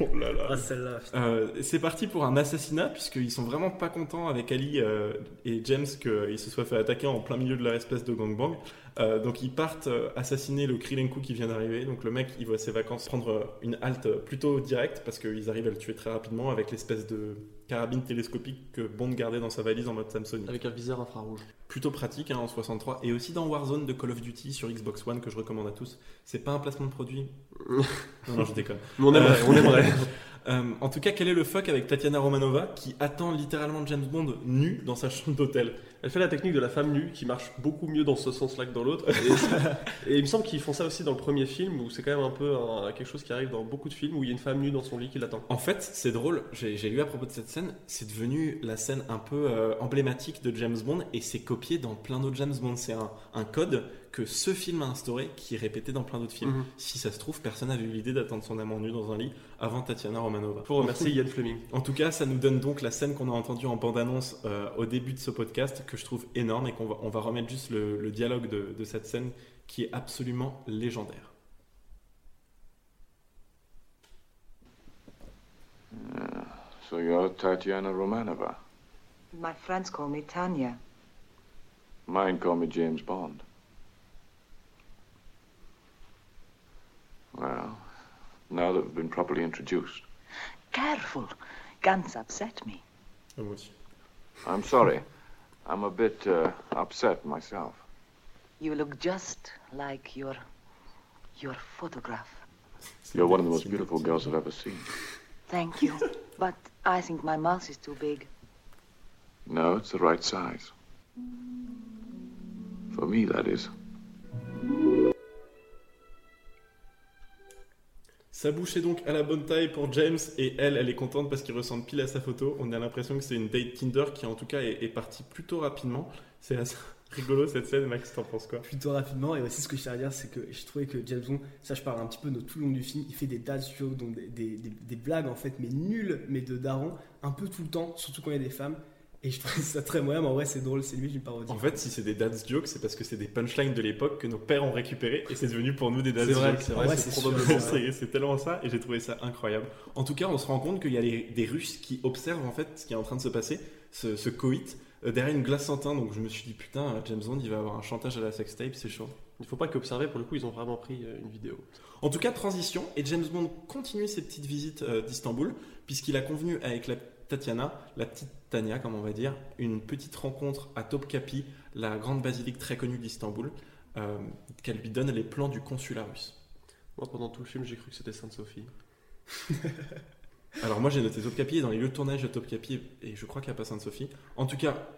oh là là. Ah, celle-là. Euh, c'est parti pour un assassinat puisqu'ils sont vraiment pas contents avec Ali euh, et James qu'ils se soient fait attaquer en plein milieu de leur espèce de gangbang. Euh, donc ils partent assassiner le Krylenko qui vient d'arriver. Donc le mec il voit ses vacances prendre une halte plutôt directe parce qu'ils arrivent à le tuer très rapidement avec l'espèce de carabine télescopique que Bond gardait dans sa valise en mode Samsung. Avec un viseur infrarouge. Plutôt pratique hein, en 63 et aussi dans Warzone de Call of Duty sur Xbox One que je recommande à tous. C'est pas un placement de produit. non non je déconne. Mais on aimerait, Euh, on aimerait. Euh, en tout cas, quel est le fuck avec Tatiana Romanova qui attend littéralement James Bond nu dans sa chambre d'hôtel? Elle fait la technique de la femme nue qui marche beaucoup mieux dans ce sens-là que dans l'autre. Et, et il me semble qu'ils font ça aussi dans le premier film où c'est quand même un peu un- quelque chose qui arrive dans beaucoup de films où il y a une femme nue dans son lit qui l'attend. En fait, c'est drôle, j'ai lu à propos de cette scène, c'est devenu la scène un peu euh, emblématique de James Bond et c'est copié dans plein d'autres James Bond. C'est un, un code que ce film a instauré qui est répété dans plein d'autres films. Mhm. Si ça se trouve, personne n'avait eu l'idée d'attendre son amant nu dans un lit avant Tatiana Romanova. Pour remercier Ian Fleming. En tout cas, ça nous donne donc la scène qu'on a entendue en bande-annonce euh, au début de ce podcast, que je trouve énorme et qu'on va, on va remettre juste le, le dialogue de, de cette scène qui est absolument légendaire. So you're Tatiana Romanova? My friends call me Tanya. Mine call me James Bond. Well, now that we've been properly introduced, Careful. Guns upset me. Moi aussi. I'm sorry. I'm a bit uh, upset myself. You look just like your your photograph. You're one of the most beautiful girls I've ever seen. Thank you. but I think my mouth is too big. No, it's the right size. For me, that is. Sa bouche est donc à la bonne taille pour James et elle, elle est contente parce qu'il ressemble pile à sa photo. On a l'impression que c'est une date Tinder qui en tout cas est, partie plutôt rapidement. C'est assez rigolo cette scène, Max, t'en penses quoi? Plutôt rapidement. Et aussi, ce que je tiens à dire, c'est que je trouvais que James ça je parle un petit peu de tout le long du film, il fait des jokes, donc des, des, des- des blagues en fait, mais nulles, mais de daron, un peu tout le temps, surtout quand il y a des femmes. Et je trouve ça très moyen, mais en vrai, c'est drôle, c'est lui, une parodie. En fait, si c'est des dad's jokes, c'est parce que c'est des punchlines de l'époque que nos pères ont récupéré et c'est devenu pour nous des vrai, jokes. c'est vrai, probablement tellement ça et j'ai trouvé ça incroyable. En tout cas, on se rend compte qu'il y a les- des Russes qui observent en fait ce qui est en train de se passer, ce, ce coït, euh, derrière une glace en teint. Donc je me suis dit, putain, James Bond, il va avoir un chantage à la sextape, c'est chaud. Il faut pas qu'observer, pour le coup, ils ont vraiment pris euh, une vidéo. En tout cas, transition, et James Bond continue ses petites visites euh, d'Istanbul, puisqu'il a convenu avec la Tatiana, la petite Tania, comme on va dire, une petite rencontre à Topkapi, la grande basilique très connue d'Istanbul, euh, qu'elle lui donne les plans du consulat russe. Moi, pendant tout le film, j'ai cru que c'était Sainte-Sophie. Alors moi j'ai noté Topkapi et dans les lieux de tournage de Topkapi et je crois qu'il n'y a pas Sainte-Sophie. En tout cas,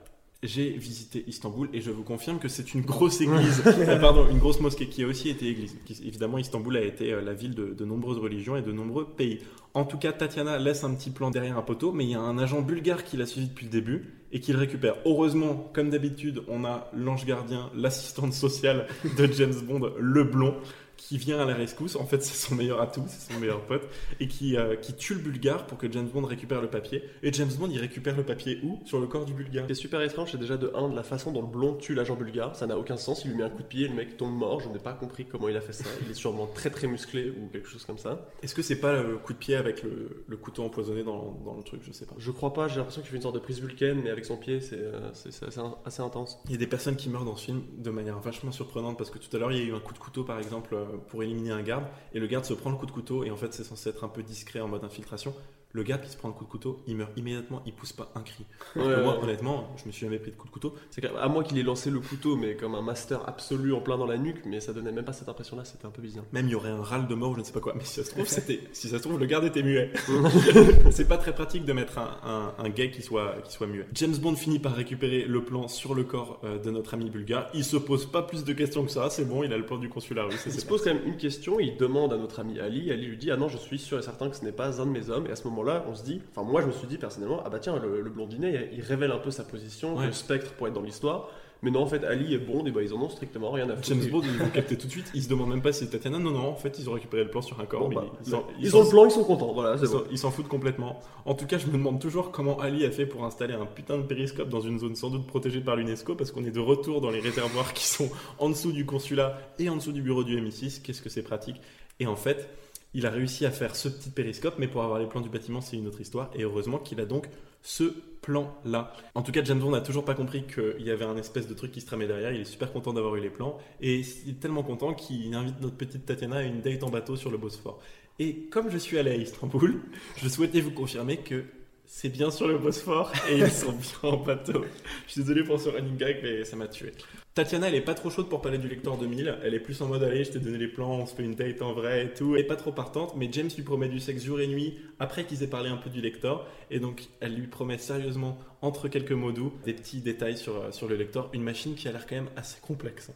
j'ai visité Istanbul et je vous confirme que c'est une grosse église, euh, pardon, une grosse mosquée qui a aussi été église. Évidemment, Istanbul a été euh, la ville de, de nombreuses religions et de nombreux pays. En tout cas, Tatiana laisse un petit plan derrière un poteau, mais il y a un agent bulgare qui l'a suivi depuis le début et qui le récupère. Heureusement, comme d'habitude, on a l'ange gardien, l'assistante sociale de James Bond, le blond, qui vient à la rescousse. En fait, c'est son meilleur atout, c'est son meilleur pote, et qui, euh, qui tue le bulgare pour que James Bond récupère le papier. Et James Bond, il récupère le papier où? Sur le corps du bulgare. Ce qui est super étrange, c'est déjà de 1 de la façon dont le blond tue l'agent bulgare. Ça n'a aucun sens. Il lui met un coup de pied et le mec tombe mort. Je n'ai pas compris comment il a fait ça. Il est sûrement très très musclé ou quelque chose comme ça. Est-ce que c'est pas le coup de pied avec le, le couteau empoisonné dans, dans le truc? Je sais pas. Je crois pas. J'ai l'impression qu'il fait une sorte de prise vulcaine, mais avec son pied, c'est euh, c'est- c'est assez, assez intense. Il y a des personnes qui meurent dans ce film de manière vachement surprenante parce que tout à l'heure il y a eu un coup de couteau par exemple euh, pour éliminer un garde et le garde se prend le coup de couteau et en fait c'est censé être un peu discret en mode infiltration. Le garde qui se prend le coup de couteau, il meurt immédiatement, il pousse pas un cri. Ouais, Moi ouais. honnêtement, je me suis jamais pris de coup de couteau. C'est à moi qu'il ait lancé le couteau, mais comme un master absolu en plein dans la nuque, mais ça donnait même pas cette impression-là. C'était un peu bizarre. Même il y aurait un râle de mort ou je ne sais pas quoi. Mais si ça se trouve, c'était, si ça se trouve, le garde était muet. c'est pas très pratique de mettre un, un, un gay qui soit, qui soit muet. James Bond finit par récupérer le plan sur le corps euh, de notre ami bulgare. Il se pose pas plus de questions que ça. C'est bon, il a le plan du consulat russe. Il se pose quand même une question, il demande à notre ami Ali, Ali lui dit Ah non, je suis sûr et certain que ce n'est pas un de mes hommes. Et à ce moment-là, on se dit, enfin moi je me suis dit personnellement, ah bah tiens, le, le blondinet, il révèle un peu sa position, Ouais. le spectre pour être dans l'histoire. Mais non, en fait, Ali et Bond, et bah, ils en ont strictement rien à foutre. James Bond, ils vont capter tout de suite. Ils se demandent même pas si c'est Tatiana. Non, non, en fait, ils ont récupéré le plan sur un corps. Bon, bah, ils, ils, ont le plan, ils sont contents. Voilà, c'est ils s'en- bon. ils s'en foutent complètement. En tout cas, je me demande toujours comment Ali a fait pour installer un putain de périscope dans une zone sans doute protégée par l'UNESCO, parce qu'on est de retour dans les réservoirs qui sont en dessous du consulat et en dessous du bureau du MI6. Qu'est-ce que c'est pratique? Et en fait, il a réussi à faire ce petit périscope, mais pour avoir les plans du bâtiment, c'est une autre histoire. Et heureusement qu'il a donc ce plan-là. En tout cas, James Bond n'a toujours pas compris qu'il y avait un espèce de truc qui se tramait derrière. Il est super content d'avoir eu les plans. Et il est tellement content qu'il invite notre petite Tatiana à une date en bateau sur le Bosphore. Et comme je suis allé à Istanbul, je souhaitais vous confirmer que c'est bien sur le Bosphore et ils sont bien en bateau. Je suis désolé pour ce running gag, mais ça m'a tué. Tatiana, elle est pas trop chaude pour parler du lecteur 2000. Elle est plus en mode allez, je t'ai donné les plans, on se fait une date en vrai et tout. Elle est pas trop partante, mais James lui promet du sexe jour et nuit après qu'ils aient parlé un peu du lecteur. Et donc, elle lui promet sérieusement, entre quelques mots doux, des petits détails sur, euh, sur le lecteur. Une machine qui a l'air quand même assez complexe.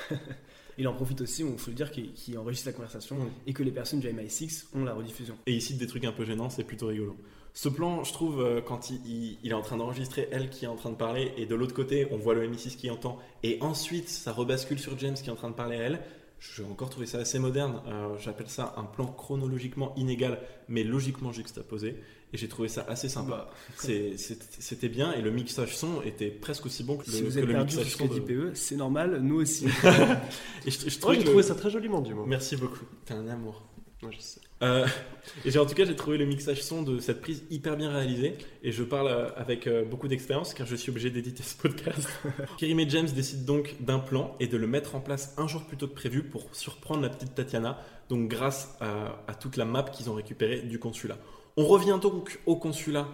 Il en profite aussi, il faut le dire, qu'il qu'il enregistre la conversation et que les personnes du MI6 ont la rediffusion. Et il cite des trucs un peu gênants, c'est plutôt rigolo. Ce plan, je trouve, euh, quand il, il- il est en train d'enregistrer elle qui est en train de parler, et de l'autre côté, on voit le MI6 qui entend, et ensuite ça rebascule sur James qui est en train de parler à elle, j'ai encore trouvé ça assez moderne. Euh, J'appelle ça un plan chronologiquement inégal, mais logiquement juxtaposé, et j'ai trouvé ça assez sympa. Bah, C'était bien, et le mixage son était presque aussi bon que le, si vous que êtes le mixage son. de- PE, c'est normal, nous aussi. Et je, je trouvais que trouvé le- ça très joliment du mot. Merci beaucoup. T'es un amour. Je sais. Euh, et j'ai en tout cas j'ai trouvé le mixage son de cette prise hyper bien réalisé et je parle euh, avec euh, beaucoup d'expérience car je suis obligé d'éditer ce podcast. Kerry et James décident donc d'un plan et de le mettre en place un jour plus tôt que prévu pour surprendre la petite Tatiana, donc grâce à, à toute la map qu'ils ont récupérée du consulat. On revient donc au consulat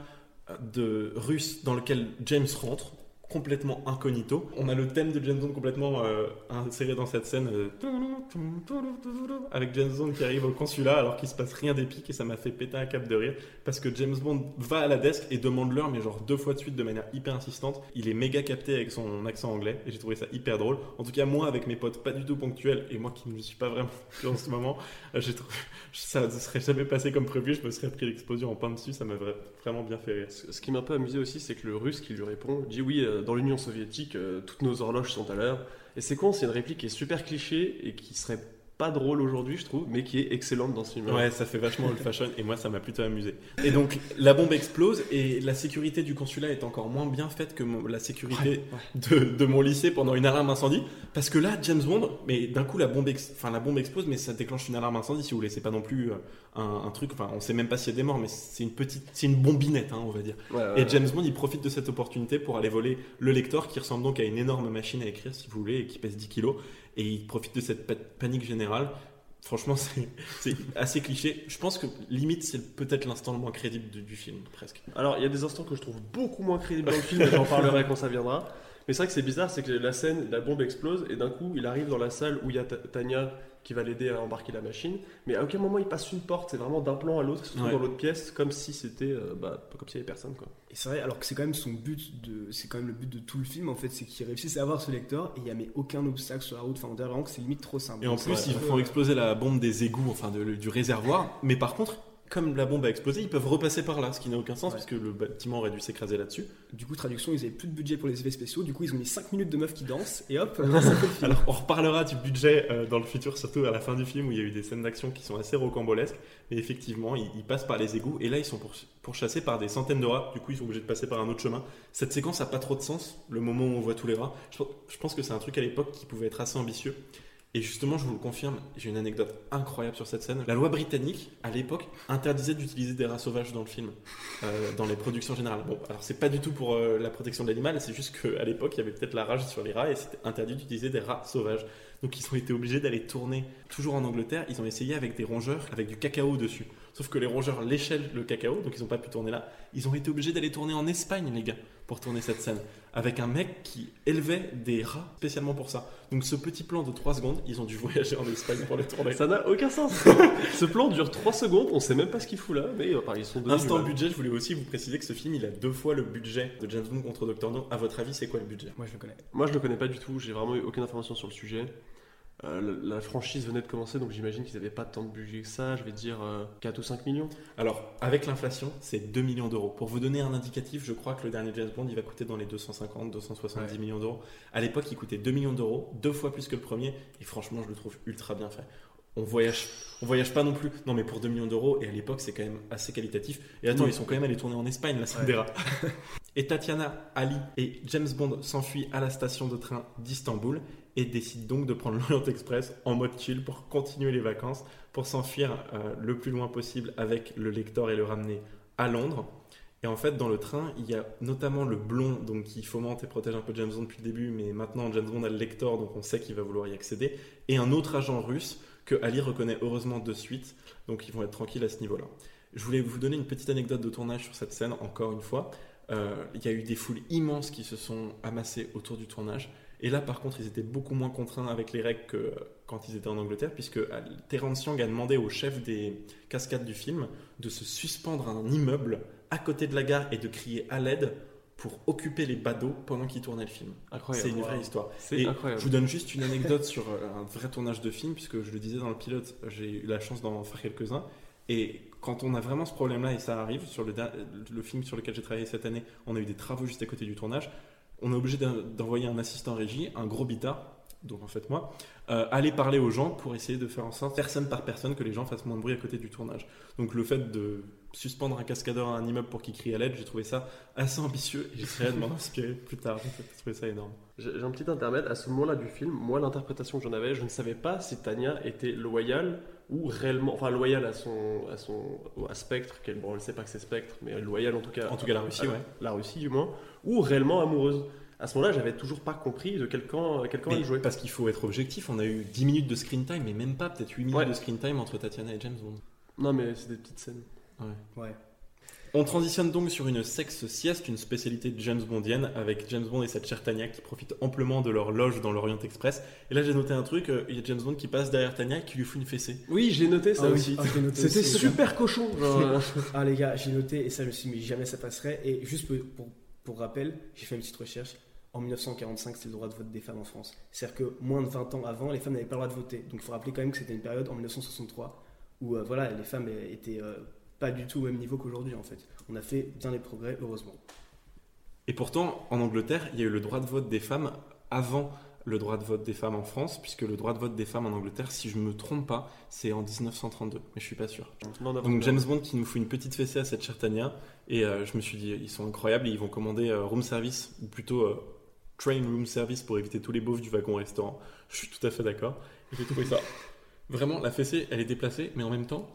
de russe dans lequel James rentre complètement incognito. On a le thème de James Bond complètement euh, inséré dans cette scène euh, avec James Bond qui arrive au consulat alors qu'il se passe rien d'épique et ça m'a fait péter un cap de rire parce que James Bond va à la desk et demande l'heure mais genre deux fois de suite de manière hyper insistante. Il est méga capté avec son accent anglais et j'ai trouvé ça hyper drôle. En tout cas moi avec mes potes pas du tout ponctuels et moi qui ne suis pas vraiment en ce moment, euh, ça ne serait jamais passé comme prévu. Je me serais pris l'explosion en pain dessus. Ça m'a vra- vraiment bien fait rire. Ce qui m'a un peu amusé aussi, c'est que le russe qui lui répond dit oui, dans l'Union soviétique, euh, toutes nos horloges sont à l'heure. Et c'est con, c'est une réplique qui est super cliché et qui serait pas drôle aujourd'hui, je trouve, mais qui est excellente dans ce film. Ouais, ça fait vachement old fashion et moi ça m'a plutôt amusé. Et donc la bombe explose et la sécurité du consulat est encore moins bien faite que mon- la sécurité De, de mon lycée pendant une alarme incendie parce que là James Bond, mais d'un coup la bombe, enfin la bombe explose mais ça déclenche une alarme incendie si vous voulez. C'est pas non plus euh, un, un truc, enfin on sait même pas s'il y a des morts mais c'est une petite, c'est une bombinette hein, on va dire. Ouais, Et James Bond, il profite de cette opportunité pour aller voler le lecteur qui ressemble donc à une énorme machine à écrire, si vous voulez, et qui pèse 10 kilos. Et il profite de cette pa- panique générale Franchement, c'est assez cliché. Je pense que limite, c'est peut-être l'instant le moins crédible du, film, presque. Alors, il y a des instants que je trouve beaucoup moins crédibles dans le film, j'en parlerai quand ça viendra. Mais c'est vrai que c'est bizarre, c'est que la scène, la bombe explose, et d'un coup, il arrive dans la salle où il y a Ta- Tanya qui va l'aider à embarquer la machine. Mais à aucun moment, il passe une porte, c'est vraiment d'un plan à l'autre, il se trouve Ouais. dans l'autre pièce, comme si c'était. euh, bah, comme s'il y avait personne, quoi. Et c'est vrai, alors que c'est quand même son but de, c'est quand même le but de tout le film en fait, c'est qu'il réussisse à avoir ce lecteur et il n'y a mais aucun obstacle sur la route. Enfin, on dirait vraiment que c'est limite trop simple. Et en plus, ils font exploser la bombe des égouts, enfin de- du réservoir. Mais par contre, comme la bombe a explosé, ils peuvent repasser par là, ce qui n'a aucun sens, Ouais. parce que le bâtiment aurait dû s'écraser là-dessus. Du coup, traduction, ils avaient plus de budget pour les effets spéciaux. Du coup, ils ont mis 5 minutes de meufs qui dansent et hop. Alors, on reparlera du budget euh, dans le futur, surtout à la fin du film où il y a eu des scènes d'action qui sont assez rocambolesques. Mais effectivement, ils, ils passent par les égouts et là, ils sont pour- pourchassés par des centaines de rats. Du coup, ils sont obligés de passer par un autre chemin. Cette séquence a pas trop de sens, le moment où on voit tous les rats. Je, je pense que c'est un truc à l'époque qui pouvait être assez ambitieux. Et justement, je vous le confirme, j'ai une anecdote incroyable sur cette scène. La loi britannique, à l'époque, interdisait d'utiliser des rats sauvages dans le film, euh, dans les productions générales. Bon, alors c'est pas du tout pour euh, la protection de l'animal, c'est juste qu'à l'époque, il y avait peut-être la rage sur les rats et c'était interdit d'utiliser des rats sauvages. Donc ils ont été obligés d'aller tourner, toujours en Angleterre, ils ont essayé avec des rongeurs, avec du cacao dessus. Sauf que les rongeurs léchaient le cacao, donc ils n'ont pas pu tourner là. Ils ont été obligés d'aller tourner en Espagne, les gars, pour tourner cette scène. Avec un mec qui élevait des rats spécialement pour ça. Donc ce petit plan de 3 secondes, ils ont dû voyager en Espagne pour le tourner. Ça n'a aucun sens. ce plan dure 3 secondes, on sait même pas ce qu'il fout là, mais euh, enfin, ils sont donnés Instant budget, je voulais aussi vous préciser que ce film, il a deux fois le budget de James Bond contre Dr. No. À votre avis, c'est quoi le budget? Moi, je le connais. Moi, je le connais pas du tout, j'ai vraiment eu aucune information sur le sujet. Euh, la, franchise venait de commencer, donc j'imagine qu'ils n'avaient pas tant de budget que ça. Je vais dire euh, 4 ou 5 millions. Alors, avec l'inflation, c'est 2 millions d'euros. Pour vous donner un indicatif, je crois que le dernier James Bond, il va coûter dans les 250, 270 Ouais. millions d'euros. À l'époque, il coûtait 2 millions d'euros, deux fois plus que le premier, et franchement, je le trouve ultra bien fait. On voyage, on voyage pas non plus. Non, mais pour 2 millions d'euros, et à l'époque, c'est quand même assez qualitatif. Et attends, Oui. ils sont quand même allés tourner en Espagne, la Ouais. rats. Et Tatiana, Ali et James Bond s'enfuient à la station de train d'Istanbul et décident donc de prendre l'Orient Express en mode chill pour continuer les vacances, pour s'enfuir euh, le plus loin possible avec le lecteur et le ramener à Londres. Et en fait, dans le train, il y a notamment le blond donc, qui fomente et protège un peu James Bond depuis le début, mais maintenant James Bond a le lecteur, donc on sait qu'il va vouloir y accéder, et un autre agent russe que Ali reconnaît heureusement de suite, donc ils vont être tranquilles à ce niveau-là. Je voulais vous donner une petite anecdote de tournage sur cette scène, encore une fois. Euh, il y a eu des foules immenses qui se sont amassées autour du tournage. Et là, par contre, ils étaient beaucoup moins contraints avec les règles que quand ils étaient en Angleterre, puisque euh, Terence Young a demandé au chef des cascades du film de se suspendre à un immeuble à côté de la gare et de crier à l'aide pour occuper les badauds pendant qu'il tournait le film. Incroyable. C'est une vraie histoire. Et incroyable. Je vous donne juste une anecdote sur euh, un vrai tournage de film, puisque je le disais dans le pilote, j'ai eu la chance d'en faire quelques-uns. Et quand on a vraiment ce problème-là, et ça arrive, sur le film sur lequel j'ai travaillé cette année, on a eu des travaux juste à côté du tournage, on est obligé d'en- d'envoyer un assistant régie, un gros bitard, donc en fait moi, euh, aller parler aux gens pour essayer de faire en sorte, personne par personne, que les gens fassent moins de bruit à côté du tournage. Donc le fait de suspendre un cascadeur à un immeuble pour qu'il crie à l'aide, j'ai trouvé ça assez ambitieux et j'essaierai de m'en inspirer plus tard. J'ai trouvé ça énorme. J'ai un petit intermède. À ce moment-là du film, moi, l'interprétation que j'en avais, je ne savais pas si Tania était loyale ou réellement. Enfin, loyale à son. à, son, à Spectre, qu'elle, bon, elle ne sait pas que c'est Spectre, mais loyale en tout cas. En tout cas, la Russie, à- ouais. La Russie, du moins. Ou réellement amoureuse. À ce moment-là, j'avais toujours pas compris de quel camp, quel camp Mais elle jouait. Parce qu'il faut être objectif, on a eu 10 minutes de screen time, mais même pas, peut-être 8 minutes Ouais. de screen time entre Tatiana et James Bond. Non, mais c'est des petites scènes. Ouais. On transitionne donc sur une sexe sieste, une spécialité de James Bondienne, avec James Bond et cette chère Tania qui profitent amplement de leur loge dans l'Orient Express. Et là, j'ai noté un truc, euh, il y a James Bond qui passe derrière Tania et qui lui fout une fessée. Oui, j'ai noté ça Ah aussi. ah, C'était super cochon. genre, euh, Ah les gars, j'ai noté et ça je me suis dit mais jamais ça passerait. Et juste pour, pour, pour rappel, j'ai fait une petite recherche. En 1945, c'était le droit de vote des femmes en France. C'est-à-dire que moins de 20 ans avant, les femmes n'avaient pas le droit de voter. Donc il faut rappeler quand même que c'était une période en 1963 où euh, voilà, les femmes étaient euh, pas du tout au même niveau qu'aujourd'hui en fait. On a fait bien des progrès, heureusement. Et pourtant, en Angleterre, il y a eu le droit de vote des femmes avant le droit de vote des femmes en France, puisque le droit de vote des femmes en Angleterre, si je me trompe pas, c'est en 1932, mais je suis pas sûr. non, Donc. James Bond qui nous fout une petite fessée à cette chère Tania, et euh, je me suis dit, ils sont incroyables, et ils vont commander euh, room service, ou plutôt euh, train room service pour éviter tous les beaufs du wagon restaurant. Je suis tout à fait d'accord. Et J'ai trouvé ça. Vraiment, la fessée, elle est déplacée, mais en même temps,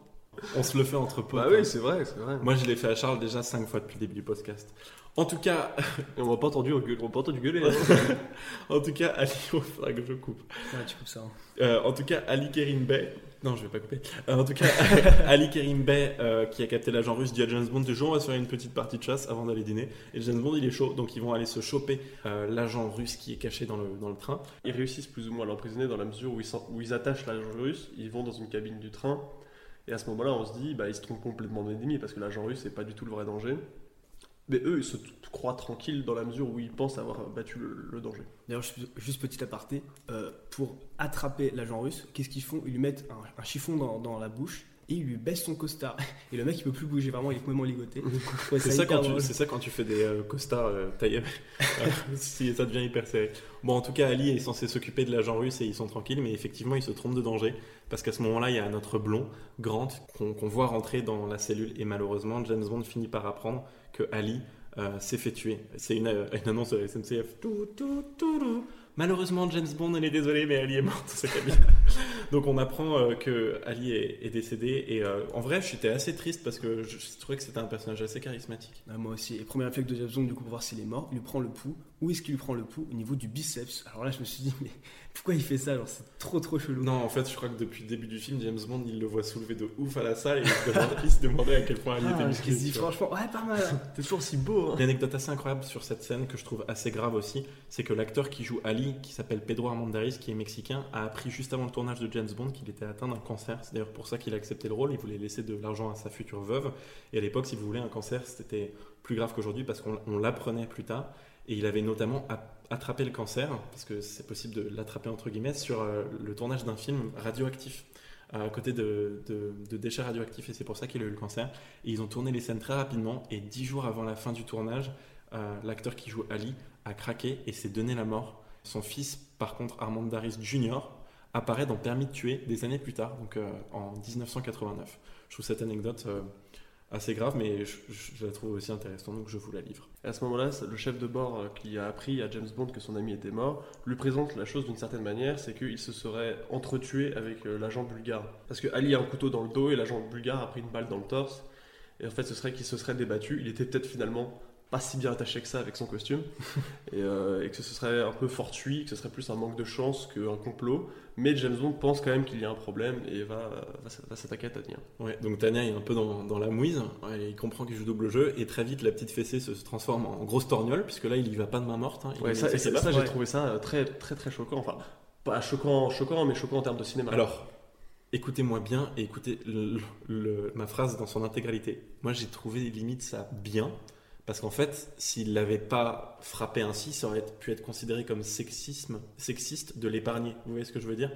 On se le fait entre potes. Bah hein. oui, c'est vrai, c'est vrai. Moi, je l'ai fait à Charles déjà 5 fois depuis le début du podcast. En tout cas, on m'a pas entendu, gueuler- on m'a pas entendu gueuler. hein. en tout cas, Ali, il faudra que je coupe. Ouais, tu coupes ça. hein. Euh, en tout cas, Ali Kerim Bey. Non, je vais pas couper. Euh, en tout cas, Ali Kerim Bey, euh, qui a capté l'agent russe, dit à James Bond toujours on va se faire une petite partie de chasse avant d'aller dîner. Et James Bond, il est chaud, donc ils vont aller se choper euh, l'agent russe qui est caché dans le, dans le train. Ils réussissent plus ou moins à l'emprisonner dans la mesure où ils, où ils attachent l'agent russe, ils vont dans une cabine du train, et à ce moment-là, on se dit, bah, ils se trompent complètement d'ennemi parce que l'agent russe, c'est pas du tout le vrai danger. Mais eux, ils se croient tranquilles dans la mesure où ils pensent avoir battu le, danger. D'ailleurs, juste- petit aparté, euh, pour attraper l'agent russe, qu'est-ce qu'ils font? Ils lui mettent un, chiffon dans la bouche et ils lui baissent son costard. Et le mec, il peut plus bouger, vraiment, il est complètement ligoté. C'est ça, c'est ça quand tu fais des euh, costards euh, taillés. si ça devient hyper serré. Bon, en tout cas, Ali est censé s'occuper de l'agent russe et ils sont tranquilles, mais effectivement, il se trompe de danger. Parce qu'à ce moment-là, il y a notre blond, Grant, qu'on voit rentrer dans la cellule. Et malheureusement, James Bond finit par apprendre que Ali euh, s'est fait tuer. C'est une, une annonce de la SNCF. Tout, tout, tout, tout. Malheureusement, James Bond, elle est désolée, mais Ali est mort dans sa cabine. Donc on apprend euh, que Ali est, est décédé. Et euh, en vrai, j'étais assez triste parce que je, je trouvais que c'était un personnage assez charismatique. Ah, moi aussi. Et premier réflexe de James Bond, du coup, pour voir s'il est mort, il lui prend le pouls. Où est-ce qu'il lui prend le pouls? Au niveau du biceps. Alors là, je me suis dit, mais pourquoi il fait ça? Alors, c'est trop trop chelou. Non, en fait, je crois que depuis le début du film, James Bond, il le voit soulever de ouf à la salle et il se demandait, il se demandait à quel point Ali Ah, était il musclé. se dit, franchement, ouais, pas mal. hein. T'es toujours si beau, hein. L'anecdote assez incroyable sur cette scène que je trouve assez grave aussi, c'est que l'acteur qui joue Ali, qui s'appelle Pedro Armendariz, qui est mexicain, a appris juste avant le tournage de James Bond qu'il était atteint d'un cancer. C'est d'ailleurs pour ça qu'il a accepté le rôle. Il voulait laisser de l'argent à sa future veuve. Et à l'époque, si vous voulez, un cancer, c'était plus grave qu'aujourd'hui parce qu'on on l'apprenait plus tard. Et il avait notamment attrapé le cancer, parce que c'est possible de l'attraper entre guillemets, sur euh, le tournage d'un film radioactif à côté de déchets radioactifs et c'est pour ça qu'il a eu le cancer. Et ils ont tourné les scènes très rapidement et dix jours avant la fin du tournage, euh, l'acteur qui joue Ali a craqué et s'est donné la mort. Son fils, par contre, Armand Daris Jr., apparaît dans Permis de tuer des années plus tard, donc euh, en 1989. Je trouve cette anecdote euh, assez grave, mais je, la trouve aussi intéressante, donc je vous la livre. À ce moment-là, le chef de bord euh, qui a appris à James Bond que son ami était mort lui présente la chose d'une certaine manière, c'est qu'il se serait entretué avec l'agent bulgare. Parce que Ali a un couteau dans le dos et l'agent bulgare a pris une balle dans le torse. Et en fait, ce serait qu'il se serait débattu. Il était peut-être finalement pas si bien attaché que ça avec son costume. et, euh, et que ce serait un peu fortuit, que ce serait plus un manque de chance qu'un complot. Mais James Bond pense quand même qu'il y a un problème et va, va, s'attaquer à Tania. Ouais, donc Tania est un peu dans, dans la mouise, Ouais, il comprend qu'il joue double jeu, et très vite la petite fessée se transforme en grosse torgnole, puisque là il y va pas de main morte. hein, Ouais, ça, et ça, ça, j'ai trouvé ça euh, très, très, très choquant. Enfin, pas choquant, choquant, mais choquant en termes de cinéma. Alors, écoutez-moi bien et écoutez le- le- ma phrase dans son intégralité. Moi, j'ai trouvé limite ça bien, parce qu'en fait, s'il l'avait pas frappé ainsi, ça aurait pu être considéré comme sexisme, sexiste de l'épargner. Vous voyez ce que je veux dire?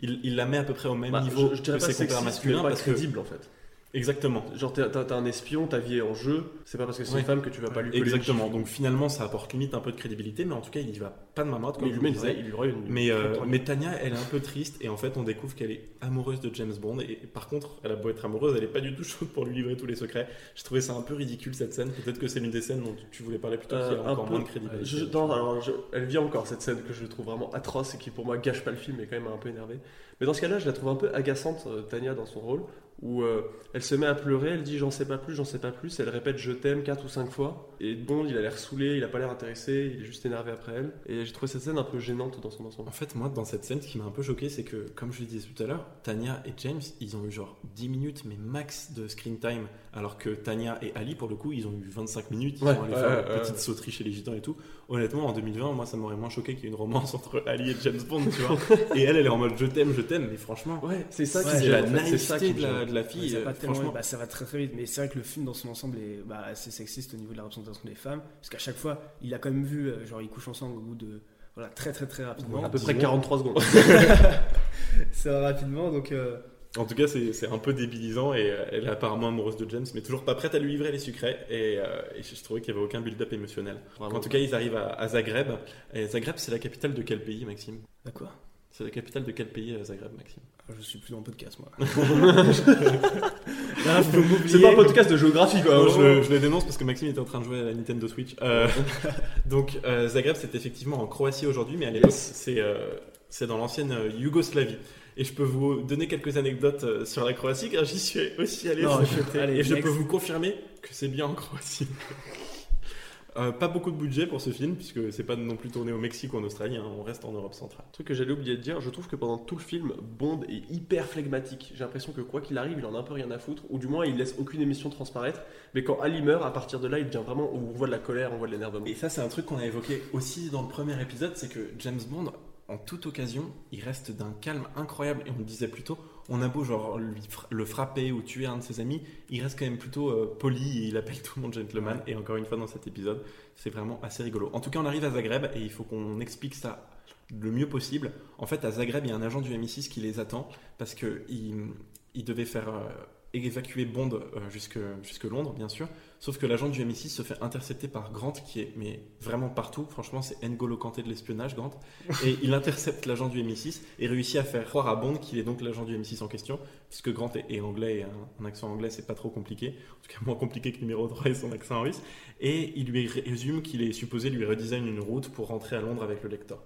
Il, il la met à peu près au même Bah, niveau je, que ses compères sexiste, masculins, pas parce que crédible en fait. Exactement. Genre, t'es- t'as un espion, ta vie est en jeu, c'est pas parce que c'est Ouais. une femme que tu vas pas lui coller Exactement. Donc finalement, ça apporte limite un peu de crédibilité, mais en tout cas, il y va pas de main morte Mais comme je lui disais. il lui une- Mais, euh, mais Tania, elle est un peu triste et en fait on découvre qu'elle est amoureuse de James Bond et, et par contre elle a beau être amoureuse, elle est pas du tout chaude pour lui livrer tous les secrets. Je trouvais ça un peu ridicule cette scène. Peut-être que c'est l'une des scènes dont tu voulais parler plus tard qui Euh, a un encore peu- moins de crédibilité. Je- non, alors, je- elle vient encore cette scène que je trouve vraiment atroce et qui pour moi gâche pas le film et quand même un peu énervé. Mais dans ce cas-là, je la trouve un peu agaçante, euh, Tania, dans son rôle, où euh, elle se met à pleurer, elle dit j'en sais pas plus, j'en sais pas plus, elle répète je t'aime quatre ou cinq fois, et Bond il a l'air saoulé, il a pas l'air intéressé, il est juste énervé après elle, et j'ai trouvé cette scène un peu gênante dans son ensemble. En fait, moi, dans cette scène, ce qui m'a un peu choqué, c'est que, comme je le disais tout à l'heure, Tania et James, ils ont eu genre 10 minutes, mais max de screen time, alors que Tania et Ali, pour le coup, ils ont eu 25 minutes, ils Ouais, sont allés ouais, faire ouais, une ouais. petite sauterie chez les gitans et tout. Honnêtement, en 2020, moi, ça m'aurait moins choqué qu'il y ait une romance entre Ali et James Bond, tu vois. et elle, elle est en mode je t'aime, je t'aime, mais franchement, Ouais, c'est ça qui gêne, la naïveté de la, de la Ouais, fille. ça, va euh, franchement, bah, ça va très très vite, mais c'est vrai que le film dans son ensemble est bah, assez sexiste au niveau de la représentation des femmes, parce qu'à chaque fois, il a quand même vu, euh, genre ils couchent ensemble au bout de voilà très très très rapidement. À peu près 43 secondes. Ça va rapidement, donc euh, En tout cas, c'est un peu débilisant et euh, elle est apparemment amoureuse de James, mais toujours pas prête à lui livrer les secrets. Et, euh, et je trouvais qu'il n'y avait aucun build-up émotionnel. En tout cas, ils arrivent à, à Zagreb. Et Zagreb, c'est la capitale de quel pays, Maxime? Bah quoi? C'est la capitale de quel pays, euh, Zagreb, Maxime? Je suis plus dans le podcast moi. Ah, c'est pas un podcast de géographie quoi. Je, je le dénonce parce que Maxime était en train de jouer à la Nintendo Switch. Euh, donc, euh, Zagreb, c'est effectivement en Croatie aujourd'hui, mais à l'époque, Yes. c'est euh, dans l'ancienne Yougoslavie. Et je peux vous donner quelques anecdotes euh, sur la Croatie, car j'y suis aussi allé Non, je- allez, et je next. peux vous confirmer que c'est bien en Croatie. Euh, pas beaucoup de budget pour ce film, puisque c'est pas non plus tourné au Mexique ou en Australie, hein, on reste en Europe centrale. Un truc que j'allais oublier de dire, je trouve que pendant tout le film, Bond est hyper flegmatique. J'ai l'impression que quoi qu'il arrive, il en a un peu rien à foutre, ou du moins il laisse aucune émission transparaître. Mais quand Ali meurt, à partir de là, il devient vraiment, on voit de la colère, on voit de l'énervement. Et ça, c'est un truc qu'on a évoqué aussi dans le premier épisode, c'est que James Bond, en toute occasion, il reste d'un calme incroyable. Et on le disait plus tôt, on a beau genre le frapper ou tuer un de ses amis, il reste quand même plutôt euh, poli et il appelle tout le monde gentleman. Et encore une fois, dans cet épisode, c'est vraiment assez rigolo. En tout cas, on arrive à Zagreb et il faut qu'on explique ça le mieux possible. En fait, à Zagreb, il y a un agent du MI6 qui les attend parce que il, il devait faire euh, évacuer Bond euh, jusque, Londres, bien sûr. Sauf que l'agent du MI6 se fait intercepter par Grant, qui est mais vraiment partout. Franchement, c'est N'Golo Kanté de l'espionnage, Grant. Et il intercepte l'agent du MI6 et réussit à faire croire à Bond qu'il est donc l'agent du MI6 en question, puisque Grant est, anglais et un, un accent anglais, c'est pas trop compliqué. En tout cas, moins compliqué que numéro 3 et son accent russe. Et il lui résume qu'il est supposé lui redesign une route pour rentrer à Londres avec le lecteur.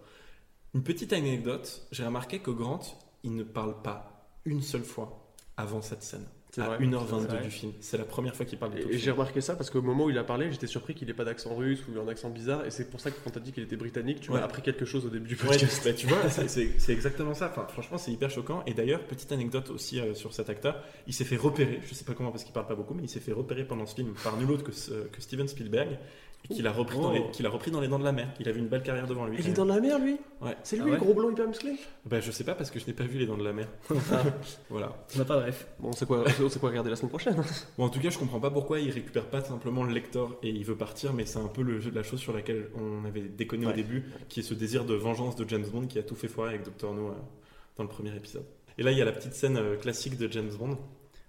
Une petite anecdote, j'ai remarqué que Grant, il ne parle pas une seule fois avant cette scène. À vrai. 1h22 C'est vrai. du film. C'est la première fois qu'il parle de tout Et, j'ai remarqué ça parce qu'au moment où il a parlé, j'étais surpris qu'il ait pas d'accent russe ou un accent bizarre, et c'est pour ça que quand t'as dit qu'il était britannique, tu Ouais. m'as appris quelque chose au début du Ouais, podcast. bah, tu vois, c'est- exactement ça. Enfin, franchement, c'est hyper choquant. Et d'ailleurs, petite anecdote aussi euh, sur cet acteur, il s'est fait repérer, je sais pas comment parce qu'il parle pas beaucoup, mais il s'est fait repérer pendant ce film par nul autre que, que Steven Spielberg, qu'il a, repris dans les- Oh. qu'il a repris dans Les Dents de la Mer. Il avait une belle carrière devant lui. Il est dans la mer, lui Ouais. C'est lui Ah le ouais gros blond hyper musclé Bah, je sais pas parce que je n'ai pas vu Les Dents de la Mer. voilà. On n'a pas de ref. Bon, c'est quoi, on sait quoi regarder la semaine prochaine Bon, en tout cas, je comprends pas pourquoi il récupère pas simplement le lecteur et il veut partir, mais c'est un peu le jeu de la chose sur laquelle on avait déconné au début, qui est ce désir de vengeance de James Bond qui a tout fait foirer avec Dr. No euh, dans le premier épisode. Et là, il y a la petite scène euh, classique de James Bond.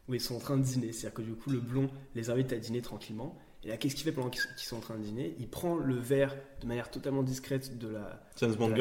où ils sont en train de dîner. C'est-à-dire que du coup, le blond les invite à dîner tranquillement. Et là, qu'est-ce qu'il fait pendant qu'ils sont en train de dîner? Il prend le verre de manière totalement discrète de la, James Bond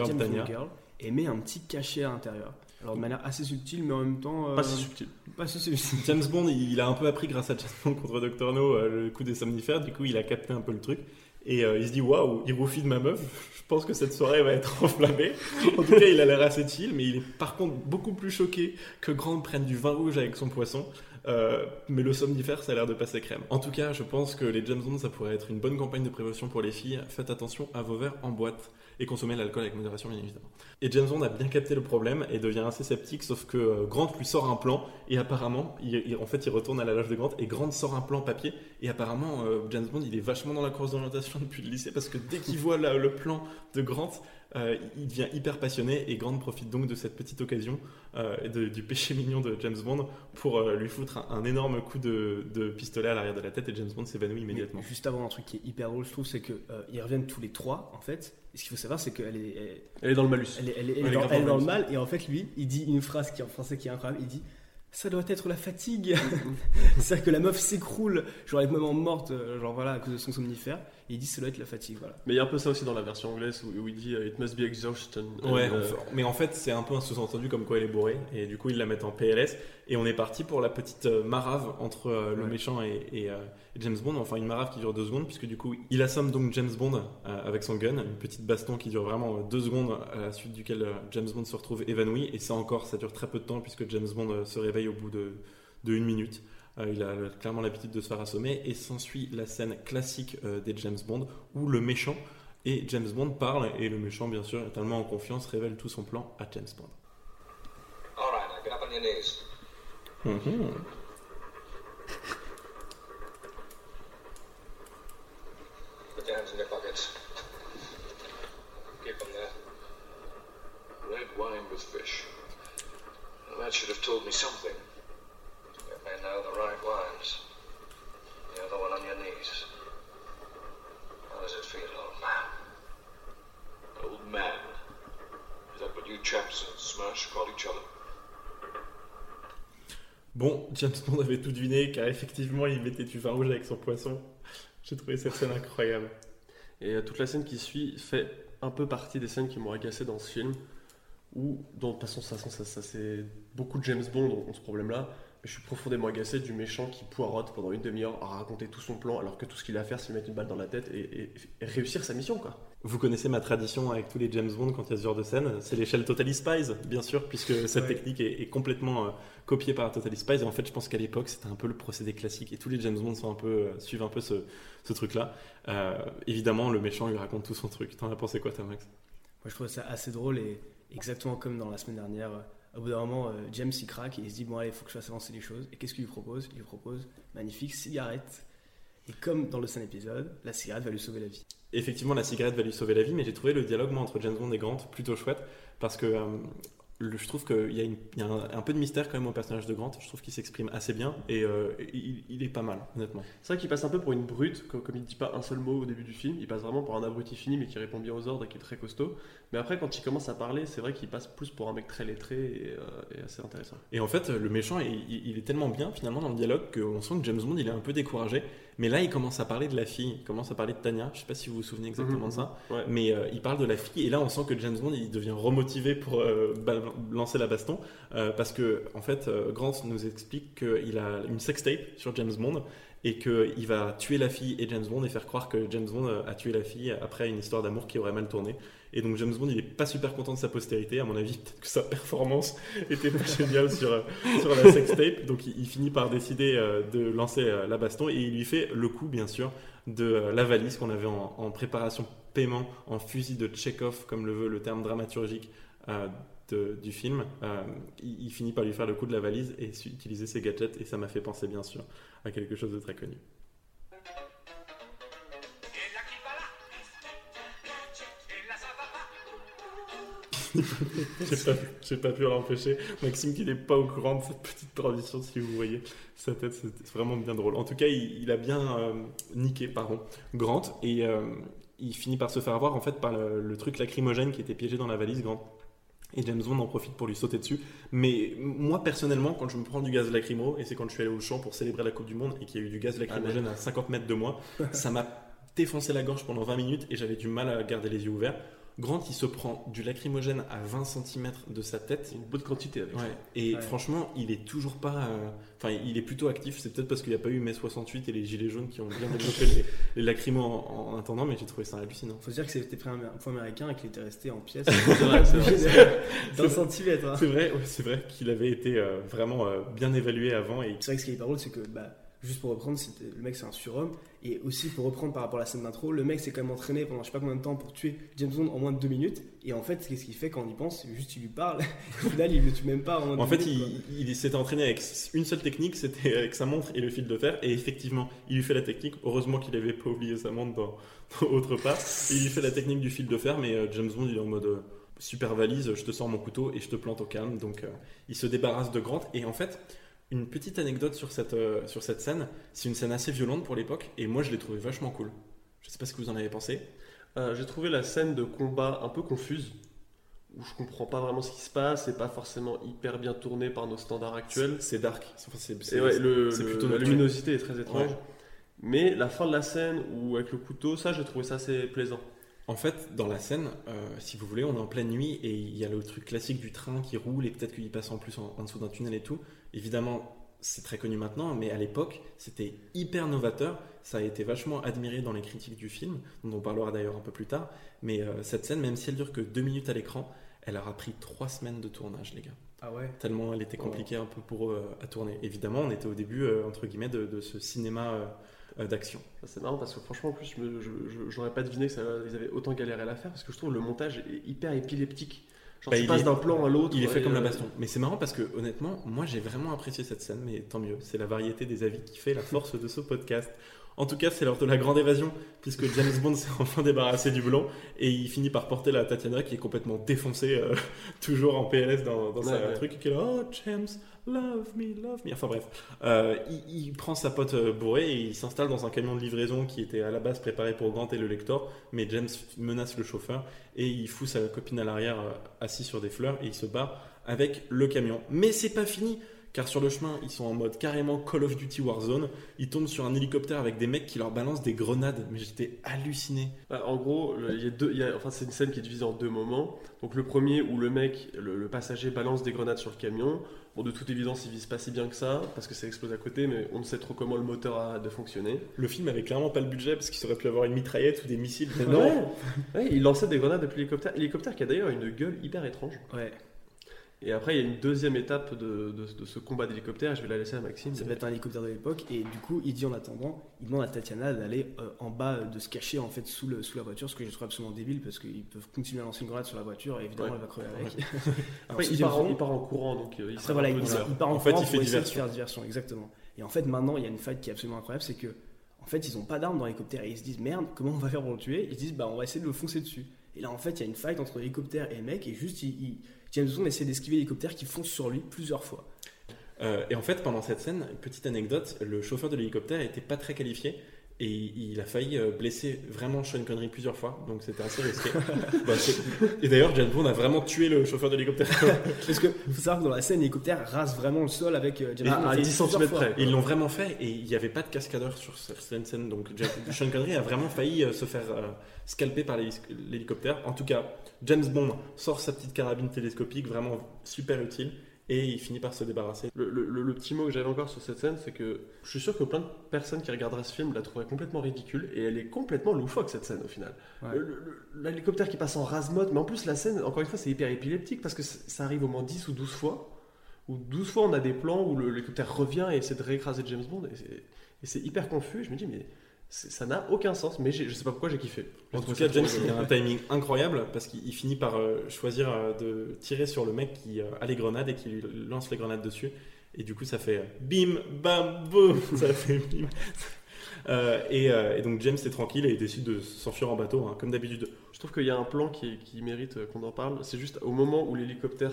Girl, et met un petit cachet à l'intérieur. Alors de manière assez subtile, mais en même temps. euh, Pas si subtil. Pas si subtile. James Bond, il a un peu appris grâce à James Bond contre Dr. No euh, le coup des somnifères, du coup il a capté un peu le truc. Et euh, il se dit waouh, il roufie de ma meuf, je pense que cette soirée va être enflammée. En tout cas, il a l'air assez chill, mais il est par contre beaucoup plus choqué que Grant prenne du vin rouge avec son poisson. Euh, mais le somnifère, ça a l'air de passer crème. En tout cas, je pense que les James Bond, ça pourrait être une bonne campagne de prévention pour les filles. Faites attention à vos verres en boîte et consommez l'alcool avec modération, bien évidemment. Et James Bond a bien capté le problème et devient assez sceptique, sauf que euh, Grant lui sort un plan et apparemment, en fait, il retourne à la loge de Grant et Grant sort un plan papier et apparemment, euh, James Bond, il est vachement dans la course d'orientation depuis le lycée parce que dès qu'il voit le plan de Grant, euh, il devient hyper passionné et Grant profite donc de cette petite occasion euh, de- du péché mignon de James Bond pour euh, lui foutre un, un énorme coup de, de pistolet à l'arrière de la tête et James Bond s'évanouit immédiatement. Mais juste avant, un truc qui est hyper drôle, je trouve, c'est qu'ils reviennent tous les trois, en fait. Et ce qu'il faut savoir, c'est qu'elle est, elle, Elle est dans le malus. elle est, elle est- elle dans, grave elle est dans dans le le mal. Et en fait, lui, il dit une phrase qui est en français qui est incroyable. Il dit Ça doit être la fatigue. C'est-à-dire que la meuf s'écroule, genre elle est même morte, euh, genre voilà, à cause de son somnifère. Et il dit Ça doit être la fatigue, voilà. Mais il y a un peu ça aussi dans la version anglaise où, où il dit euh, It must be exhaustion. Ouais, Euh, enfin, mais en fait, c'est un peu un sous-entendu comme quoi elle est bourrée, et du coup, ils la mettent en PLS, et on est parti pour la petite marave entre euh, le Ouais. méchant et, et, James Bond, enfin une marave qui dure deux secondes, puisque du coup, il assomme donc James Bond euh, avec son gun, une petite baston qui dure vraiment euh, deux secondes, à la suite duquel euh, James Bond se retrouve évanoui, et ça encore, ça dure très peu de temps, puisque James Bond se réveille au bout de, de une minute. Euh, il a clairement l'habitude de se faire assommer, et s'ensuit la scène classique euh, des James Bond, où le méchant et James Bond parle, et le méchant, bien sûr, tellement en confiance, révèle tout son plan à James Bond. All right, get up on your knees. Mhm. Put That should have told me something. You may know the right wines. The other one on your knees. How does it feel, old man? Old man? Is that what you chaps in Smash call each other? Bon, James Bond avait tout deviné, car effectivement, il mettait du vin rouge avec son poisson. J'ai trouvé cette scène incroyable. Et euh, toute la scène qui suit fait un peu partie des scènes qui m'ont agacé dans ce film. Où, dans, de toute façon, ça, ça, ça, c'est beaucoup de James Bond ont, ont ce problème-là. Je suis profondément agacé du méchant qui poirote pendant une demi-heure à raconter tout son plan alors que tout ce qu'il a à faire c'est lui mettre une balle dans la tête et, et- et réussir sa mission quoi. Vous connaissez ma tradition avec tous les James Bond quand il y a ce genre de scène, c'est l'échelle Totally Spies, bien sûr, puisque cette Ouais. technique est, est complètement euh, copiée par Totally Spies. Et en fait, je pense qu'à l'époque, c'était un peu le procédé classique. Et tous les James Bond sont un peu, euh, suivent un peu ce, ce truc-là. Euh, évidemment, le méchant lui raconte tout son truc. T'en as pensé quoi, toi, Max? Moi, je trouve ça assez drôle et exactement comme dans la semaine dernière. euh, Au bout d'un moment, euh, James il craque et il se dit Bon, allez, il faut que je fasse avancer les choses. Et qu'est-ce qu'il lui propose? Il lui propose magnifique cigarette. Et comme dans le scène épisode, la cigarette va lui sauver la vie. Effectivement, la cigarette va lui sauver la vie, mais j'ai trouvé le dialogue moi, entre James Bond et Grant plutôt chouette parce que euh, le- je trouve qu'il y a, une- il y a un, un peu de mystère quand même au personnage de Grant. Je trouve qu'il s'exprime assez bien et euh, il, il est pas mal, honnêtement. C'est vrai qu'il passe un peu pour une brute, comme, comme il dit pas un seul mot au début du film, il passe vraiment pour un abruti fini mais qui répond bien aux ordres et qui est très costaud. Mais après quand il commence à parler, c'est vrai qu'il passe plus pour un mec très lettré et, euh, et assez intéressant. Et en fait, le méchant, il, est tellement bien finalement dans le dialogue qu'on sent que James Bond, il est un peu découragé. Mais là, il commence à parler de la fille, il commence à parler de Tania. Je sais pas si vous vous souvenez exactement Mhm. de ça, Ouais. mais euh, il parle de la fille. Et là, on sent que James Bond, il devient remotivé pour euh, lancer la baston, euh, parce que en fait, euh, Grant nous explique qu'il a une sextape sur James Bond et qu'il va tuer la fille et James Bond et faire croire que James Bond euh, a tué la fille après une histoire d'amour qui aurait mal tourné. Et donc James Bond, il est pas super content de sa postérité. À mon avis, peut-être que sa performance était pas géniale sur, euh, sur la sextape. Donc il, finit par décider euh, de lancer euh, la baston et il lui fait le coup, bien sûr, de la valise qu'on avait en, préparation paiement, en fusil de Chekhov, comme le veut le terme dramaturgique du film. Il, il finit par lui faire le coup de la valise et utiliser ses gadgets. Et ça m'a fait penser, bien sûr, à quelque chose de très connu. J'ai pas, pas pu l'empêcher. Maxime qui n'est pas au courant de cette petite transition, si vous voyez sa tête, c'est vraiment bien drôle. En tout cas, il, il a bien euh, niqué, pardon, Grant, et euh, il finit par se faire avoir en fait par le, le truc lacrymogène qui était piégé dans la valise Grant. Et James Bond en profite pour lui sauter dessus. Mais moi, personnellement, quand je me prends du gaz lacrymo, et c'est quand je suis allé au champ pour célébrer la Coupe du Monde et qu'il y a eu du gaz lacrymogène à 50 mètres de moi, ça m'a défoncé la gorge pendant 20 minutes et j'avais du mal à garder les yeux ouverts. Grant, il se prend du lacrymogène à 20 cm de sa tête. Une bonne quantité avec Ouais. ça. Et Ouais. franchement, il est toujours pas. euh, Enfin, il est plutôt actif. C'est peut-être parce qu'il n'y a pas eu mai 68 et les gilets jaunes qui ont bien développé les, les lacrymos en, en attendant, mais j'ai trouvé ça hallucinant. Faut se dire que c'était pris un point américain et qu'il était resté en pièces vrai. d'un centimètre. hein. C'est vrai, ouais, c'est vrai qu'il avait été euh, vraiment euh, bien évalué avant et C'est vrai que ce qui est drôle, c'est que, bah, juste pour reprendre, le mec c'est un surhomme. Et aussi pour reprendre par rapport à la scène d'intro, le mec s'est quand même entraîné pendant je sais pas combien de temps pour tuer James Bond en moins de deux minutes. Et en fait, qu'est-ce qu'il fait quand on y pense? Juste il lui parle. Au final, il le tue même pas en En fait, minutes, il, il s'était entraîné avec une seule technique, c'était avec sa montre et le fil de fer. Et effectivement, il lui fait la technique. Heureusement qu'il n'avait pas oublié sa montre dans, dans autre part. Il lui fait la technique du fil de fer, mais euh, James Bond, il est en mode euh, super valise, je te sors mon couteau et je te plante au calme. Donc, euh, il se débarrasse de Grant. Et en fait, une petite anecdote sur cette, euh, sur cette scène, c'est une scène assez violente pour l'époque. Et moi, je l'ai trouvée vachement cool. Je sais pas ce que vous en avez pensé. Euh, J'ai trouvé la scène de combat un peu confuse, où je comprends pas vraiment ce qui se passe, c'est pas forcément hyper bien tourné par nos standards actuels. C'est dark. C'est- Et ouais, le, c'est le- plutôt la luminosité est très étrange. Ouais. Mais la fin de la scène, où avec le couteau, ça j'ai trouvé ça assez plaisant. En fait, dans la scène, euh, si vous voulez, on est en pleine nuit et il y a le truc classique du train qui roule et peut-être qu'il passe en plus en, en dessous d'un tunnel et tout. Évidemment, c'est très connu maintenant, mais à l'époque, c'était hyper novateur. Ça a été vachement admiré dans les critiques du film, dont on parlera d'ailleurs un peu plus tard. Mais euh, cette scène, même si elle dure que deux minutes à l'écran, elle aura pris trois semaines de tournage, les gars. Ah ouais? Tellement elle était compliquée un peu pour eux à tourner. Évidemment, on était au début, euh, entre guillemets, de, de ce cinéma euh, d'action. C'est marrant parce que franchement, en plus, je j'aurais pas deviné qu'ils avaient autant galéré à la faire parce que je trouve le montage est hyper épileptique. Genre, Bah, tu il passes d'un plan à l'autre. Il est fait comme la euh, baston. Mais c'est marrant parce que honnêtement, moi j'ai vraiment apprécié cette scène, mais tant mieux. C'est la variété des avis qui fait la force de ce podcast. En tout cas, c'est l'heure de la grande évasion, puisque James Bond s'est enfin débarrassé du blond et il finit par porter la Tatiana qui est complètement défoncée, euh, toujours en PLS dans, dans sa Ouais, ouais. truc, et qui est là, oh James, love me, love me. Enfin bref, Euh, il, il prend sa pote euh, bourrée et il s'installe dans un camion de livraison qui était à la base préparé pour Grant et le lecteur, mais James menace le chauffeur et il fout sa copine à l'arrière euh, assis sur des fleurs et il se bat avec le camion. Mais c'est pas fini car sur le chemin, ils sont en mode carrément Call of Duty Warzone. Ils tombent sur un hélicoptère avec des mecs qui leur balancent des grenades, mais j'étais halluciné. Bah, en gros, il y a deux, il y a- enfin, c'est une scène qui est divisée en deux moments. Donc le premier où le mec, le, le passager balance des grenades sur le camion. Bon, de toute évidence, il vise pas si bien que ça parce que ça explose à côté, mais on ne sait trop comment le moteur a de fonctionner. Le film avait clairement pas le budget parce qu'il aurait pu avoir une mitraillette ou des missiles. Mais Ouais. non, Ouais, il lançait des grenades depuis l'hélicoptère. L'hélicoptère qui a d'ailleurs une gueule hyper étrange. Ouais, Et après, il y a une deuxième étape de, de- de ce combat d'hélicoptère. Je vais la laisser à Maxime. ça devait être un hélicoptère de l'époque. Et du coup, il dit en attendant, il demande à Tatiana d'aller euh, en bas, de se cacher en fait sous, le, sous la voiture, ce que je trouve absolument débile parce qu'ils peuvent continuer à lancer une grenade sur la voiture et évidemment Ouais. elle va crever avec. Après, Alors, il, part en, il part en courant, donc euh, il Après voilà, il, part en, En fait, courant il fait pour essayer de diversion. faire diversion, exactement. Et en fait, maintenant, il y a une fight qui est absolument incroyable, c'est que en fait, ils ont pas d'armes dans l'hélicoptère et ils se disent merde, comment on va faire pour le tuer? Ils se disent bah on va essayer de le foncer dessus. Et là, en fait, il y a une fight entre l'hélicoptère et le mec et juste, il, il- James Bond essaie d'esquiver l'hélicoptère qui fonce sur lui plusieurs fois. Euh, et en fait, pendant cette scène, petite anecdote, le chauffeur de l'hélicoptère était pas très qualifié et il a failli euh, blesser vraiment Sean Connery plusieurs fois, donc c'était assez risqué. Bah, et d'ailleurs, James Bond a vraiment tué le chauffeur de l'hélicoptère. Parce que faut savoir que dans la scène, l'hélicoptère rase vraiment le sol avec euh, James Bond. à il fait 10 plusieurs centimètres fois. près. Ils l'ont vraiment fait et il n'y avait pas de cascadeur sur certaines scènes, donc James- Sean Connery a vraiment failli euh, se faire euh, scalper par l'hélic- l'hélicoptère. En tout cas, James Bond sort sa petite carabine télescopique, vraiment super utile, et il finit par se débarrasser. Le, le- petit mot que j'avais encore sur cette scène, c'est que je suis sûr que plein de personnes qui regarderaient ce film la trouveraient complètement ridicule et elle est complètement loufoque cette scène au final. Ouais. L'hélicoptère qui passe en rase-motte, mais en plus la scène, encore une fois, c'est hyper épileptique parce que ça arrive au moins 10 ou 12 fois. Ou 12 fois on a des plans où l'hélicoptère revient et essaie de réécraser James Bond et c'est- hyper confus. Et je me dis, mais ça n'a aucun sens, mais je sais pas pourquoi j'ai kiffé. En tout cas, James, il a un timing incroyable parce qu'il il finit par euh, choisir euh, de tirer sur le mec qui euh, a les grenades et qui lui lance les grenades dessus. Et du coup, ça fait bim, bam, boum. ça fait bim. Et, et donc, James est tranquille et il décide de s'enfuir en bateau, hein, comme d'habitude. Je trouve qu'il y a un plan qui, qui mérite qu'on en parle. C'est juste au moment où l'hélicoptère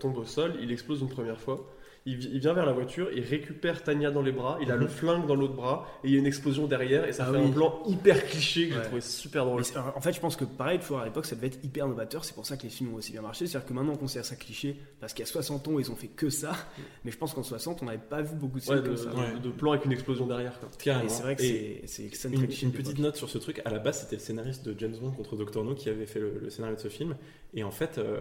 tombe au sol, il explose une première fois. Il, vi- il vient vers la voiture, il récupère Tania dans les bras, il a le flingue dans l'autre bras, et il y a une explosion derrière, et ça Ah fait oui. un plan hyper cliché que Ouais. j'ai trouvé super drôle. En fait, je pense que pareil, toujours à l'époque, ça devait être hyper novateur. C'est pour ça que les films ont aussi bien marché. C'est-à-dire que maintenant, on considère ça cliché parce qu'il y a 60 ans, ils ont fait que ça. Mais je pense qu'en 60, on n'avait pas vu beaucoup de films Ouais, de, comme ça. de- Ouais. de plan avec une explosion derrière. C'est vrai que c'est scène Une, une petite note sur ce truc. À la base, c'était le scénariste de James Bond contre Dr. No qui avait fait le, le scénario de ce film. Et en fait, euh,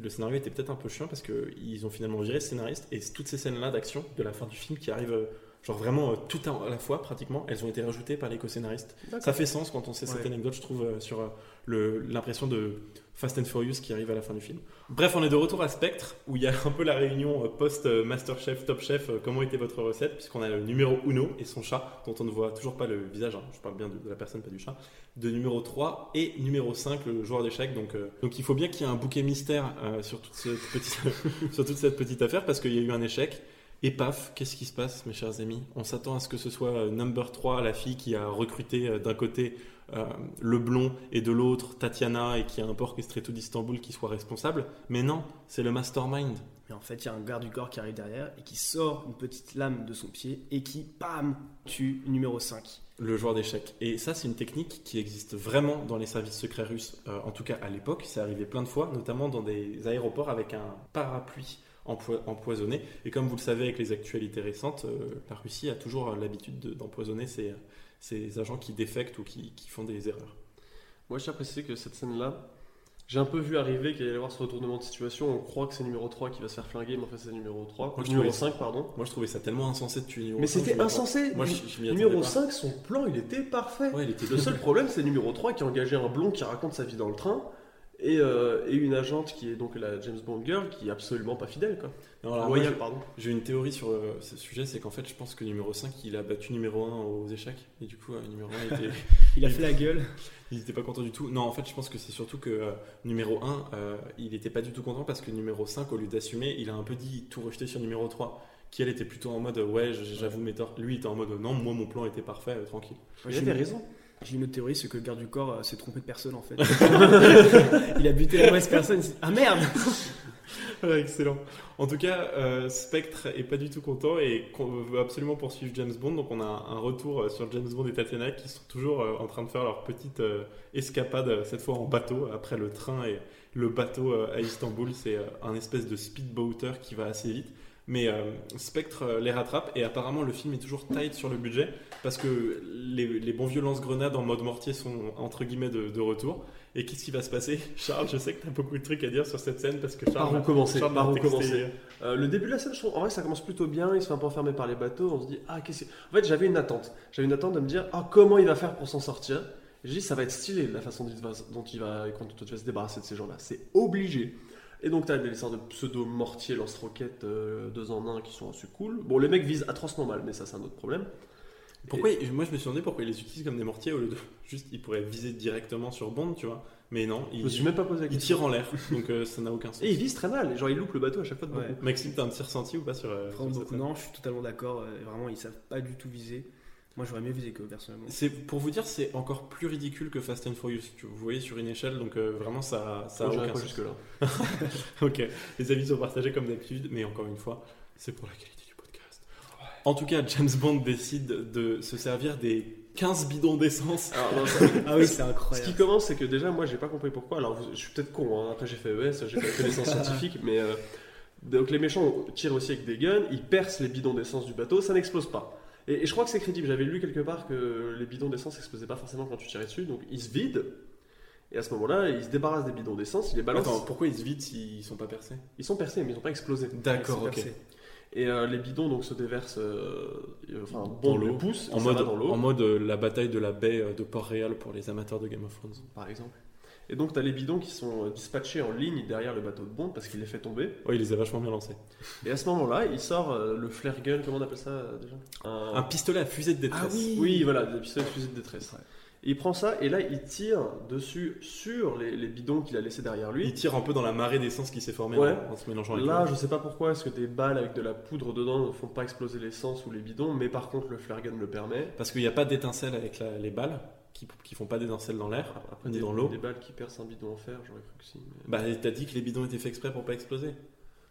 le scénario était peut-être un peu chiant parce qu'ils ont finalement viré ce scénariste. Et toutes ces scènes-là d'action de la fin du film qui arrivent, euh, genre vraiment euh, tout à, la fois pratiquement, elles ont été rajoutées par les co-scénaristes. Ça fait sens quand on sait cette Ouais. anecdote, je trouve, euh, sur euh, le- l'impression de Fast and Furious qui arrive à la fin du film. Bref, on est de retour à Spectre, où il y a un peu la réunion euh, post-Masterchef, Top Chef, euh, comment était votre recette, puisqu'on a le numéro Uno et son chat, dont on ne voit toujours pas le visage, hein, je parle bien de, la personne, pas du chat, de numéro 3 et numéro 5, le joueur d'échecs. Donc, euh, donc il faut bien qu'il y ait un bouquet mystère sur, toute cette petite, sur toute cette petite affaire, parce qu'il y a eu un échec. Et paf, qu'est-ce qui se passe, mes chers amis? On s'attend à ce que ce soit Number 3, la fille qui a recruté d'un côté euh, le blond et de l'autre Tatiana et qui a un peu orchestré tout d'Istanbul qui soit responsable. Mais non, c'est le mastermind. Mais en fait, il y a un garde du corps qui arrive derrière et qui sort une petite lame de son pied et qui, pam, tue numéro 5. le joueur d'échecs. Et ça, c'est une technique qui existe vraiment dans les services secrets russes. Euh, en tout cas, à l'époque, c'est arrivé plein de fois, notamment dans des aéroports avec un parapluie empoi- empoisonné. Et comme vous le savez, avec les actualités récentes, euh, la Russie a toujours euh, l'habitude de- d'empoisonner ses, ses agents qui défectent ou qui, qui font des erreurs. Moi, je tiens à préciser que cette scène-là, j'ai un peu vu arriver qu'il allait y avoir ce retournement de situation. On croit que c'est numéro 3 qui va se faire flinguer, mais en fait, c'est numéro 3. Moi, je numéro trouvais- 5, pardon. Moi, je trouvais ça tellement insensé de tuer numéro Mais c'était insensé. Moi, je, je m'y attendais Numéro pas. 5, son plan, il était parfait. Ouais, il était Le seul problème, c'est numéro 3 qui a engagé un blond qui raconte sa vie dans le train. Et, euh, et une agente qui est donc la James Bond girl qui est absolument pas fidèle quoi. Non, alors, moi, Loyale, j'ai- pardon. J'ai une théorie sur euh, ce sujet, c'est qu'en fait, je pense que numéro 5, il a battu numéro 1 aux échecs. Et du coup, euh, numéro 1 était. Il a fait la gueule. Il n'était pas content du tout. Non, en fait, je pense que c'est surtout que euh, numéro 1, euh, il n'était pas du tout content parce que numéro 5, au lieu d'assumer, il a un peu dit tout rejeter sur numéro 3. Qui elle était plutôt en mode ouais, j'avoue mes torts. Lui, il était en mode non, moi mon plan était parfait, euh, tranquille. Il avait raison. J'ai une autre théorie, c'est que le garde du corps euh, s'est trompé de personne en fait. il a buté la mauvaise personne. Ah merde Ouais, excellent. En tout cas, euh, Spectre est pas du tout content et qu'on veut absolument poursuivre James Bond. Donc on a un retour euh, sur James Bond et Tatiana qui sont toujours euh, en train de faire leur petite escapade, cette fois en bateau, après le train et le bateau à Istanbul. C'est un espèce de speedboater qui va assez vite. Mais euh, Spectre euh, les rattrape et apparemment le film est toujours tight sur le budget parce que les, les bons vieux lance-grenades en mode mortier sont entre guillemets de, de retour. Et qu'est-ce qui va se passer Charles, je sais que tu as beaucoup de trucs à dire sur cette scène parce que Par Charles, où commencer Charles Par où commencer. Euh, le début de la scène, je trouve, en vrai, ça commence plutôt bien. Il se fait un peu enfermer par les bateaux. On se dit, ah, qu'est-ce que. En fait, j'avais une attente. J'avais une attente de me dire, ah, comment il va faire pour s'en sortir? Je dis, ça va être stylé la façon dont il va, dont il va, quand il va se débarrasser de ces gens-là. C'est obligé. Et donc, tu as des sortes de pseudo-mortiers lance-roquettes euh, deux en un qui sont assez cool. Bon, les mecs visent atrocement mal, mais ça, c'est un autre problème. Pourquoi Moi je me suis demandé pourquoi ils les utilisent comme des mortiers au lieu de juste ils pourraient viser directement sur Bond, tu vois. Mais non, Je ils, me suis même pas posé la ils tirent en l'air, donc euh, ça n'a aucun sens. Et ils visent très mal. Genre, ils loupent le bateau à chaque fois de Ouais. beaucoup. Maxime, t'as un petit ressenti ou pas sur, euh, sur beaucoup, non, je suis totalement d'accord. euh, Vraiment, ils savent pas du tout viser. Moi, j'aurais mieux visé qu'eux, personnellement. C'est pour vous dire, c'est encore plus ridicule que Fast and Furious. Vous voyez sur une échelle, donc euh, vraiment ça, ça a Moi, j'irai aucun pas sens. jusque-là. ok, les avis sont partagés comme d'habitude, mais encore une fois, c'est pour la qualité du podcast. En tout cas, James Bond décide de se servir des 15 bidons d'essence. Ça- Ah oui, c'est Ce qui incroyable. commence, c'est que déjà, moi, j'ai pas compris pourquoi. Alors, vous- je suis peut-être con, hein. après j'ai fait ES, j'ai pas de connaissances scientifiques, mais. euh, donc, les méchants tirent aussi avec des guns, ils percent les bidons d'essence du bateau, ça n'explose pas. Et, et je crois que c'est crédible. J'avais lu quelque part que les bidons d'essence n'explosaient pas forcément quand tu tirais dessus, donc ils se vident. Et à ce moment-là, ils se débarrassent des bidons d'essence, ils les balancent. Attends, pourquoi ils se vident s'ils sont pas percés? Ils sont percés, mais ils n'ont pas explosé. D'accord, ok. Et euh, les bidons donc se déversent, euh, enfin, Dans l'eau. le pousse, En mode, va dans l'eau. en mode euh, la bataille de la baie de Port-Réal pour les amateurs de Game of Thrones. par exemple. Et donc, tu as les bidons qui sont euh, dispatchés en ligne derrière le bateau de Bond parce qu'il les fait tomber. Ouais, il les a vachement bien lancés. Et à ce moment-là, il sort euh, le flare gun, comment on appelle ça euh, déjà? Un pistolet à fusée de détresse. Ah oui. Oui, voilà, des pistolets de fusil de détresse. Il prend ça et là, il tire dessus sur les, les bidons qu'il a laissés derrière lui. Il tire un peu dans la marée d'essence qui s'est formée Ouais. en, en se mélangeant avec Là, l'eau. je sais pas pourquoi, est-ce que des balles avec de la poudre dedans ne font pas exploser l'essence ou les bidons, mais par contre, le flare gun le permet. Parce qu'il n'y a pas d'étincelle avec la- les balles, qui, qui font pas d'étincelle dans l'air, Après, ni des, dans l'eau. des balles qui percent un bidon en fer, j'aurais cru que si. mais- Bah, t'as dit que les bidons étaient faits exprès pour pas exploser.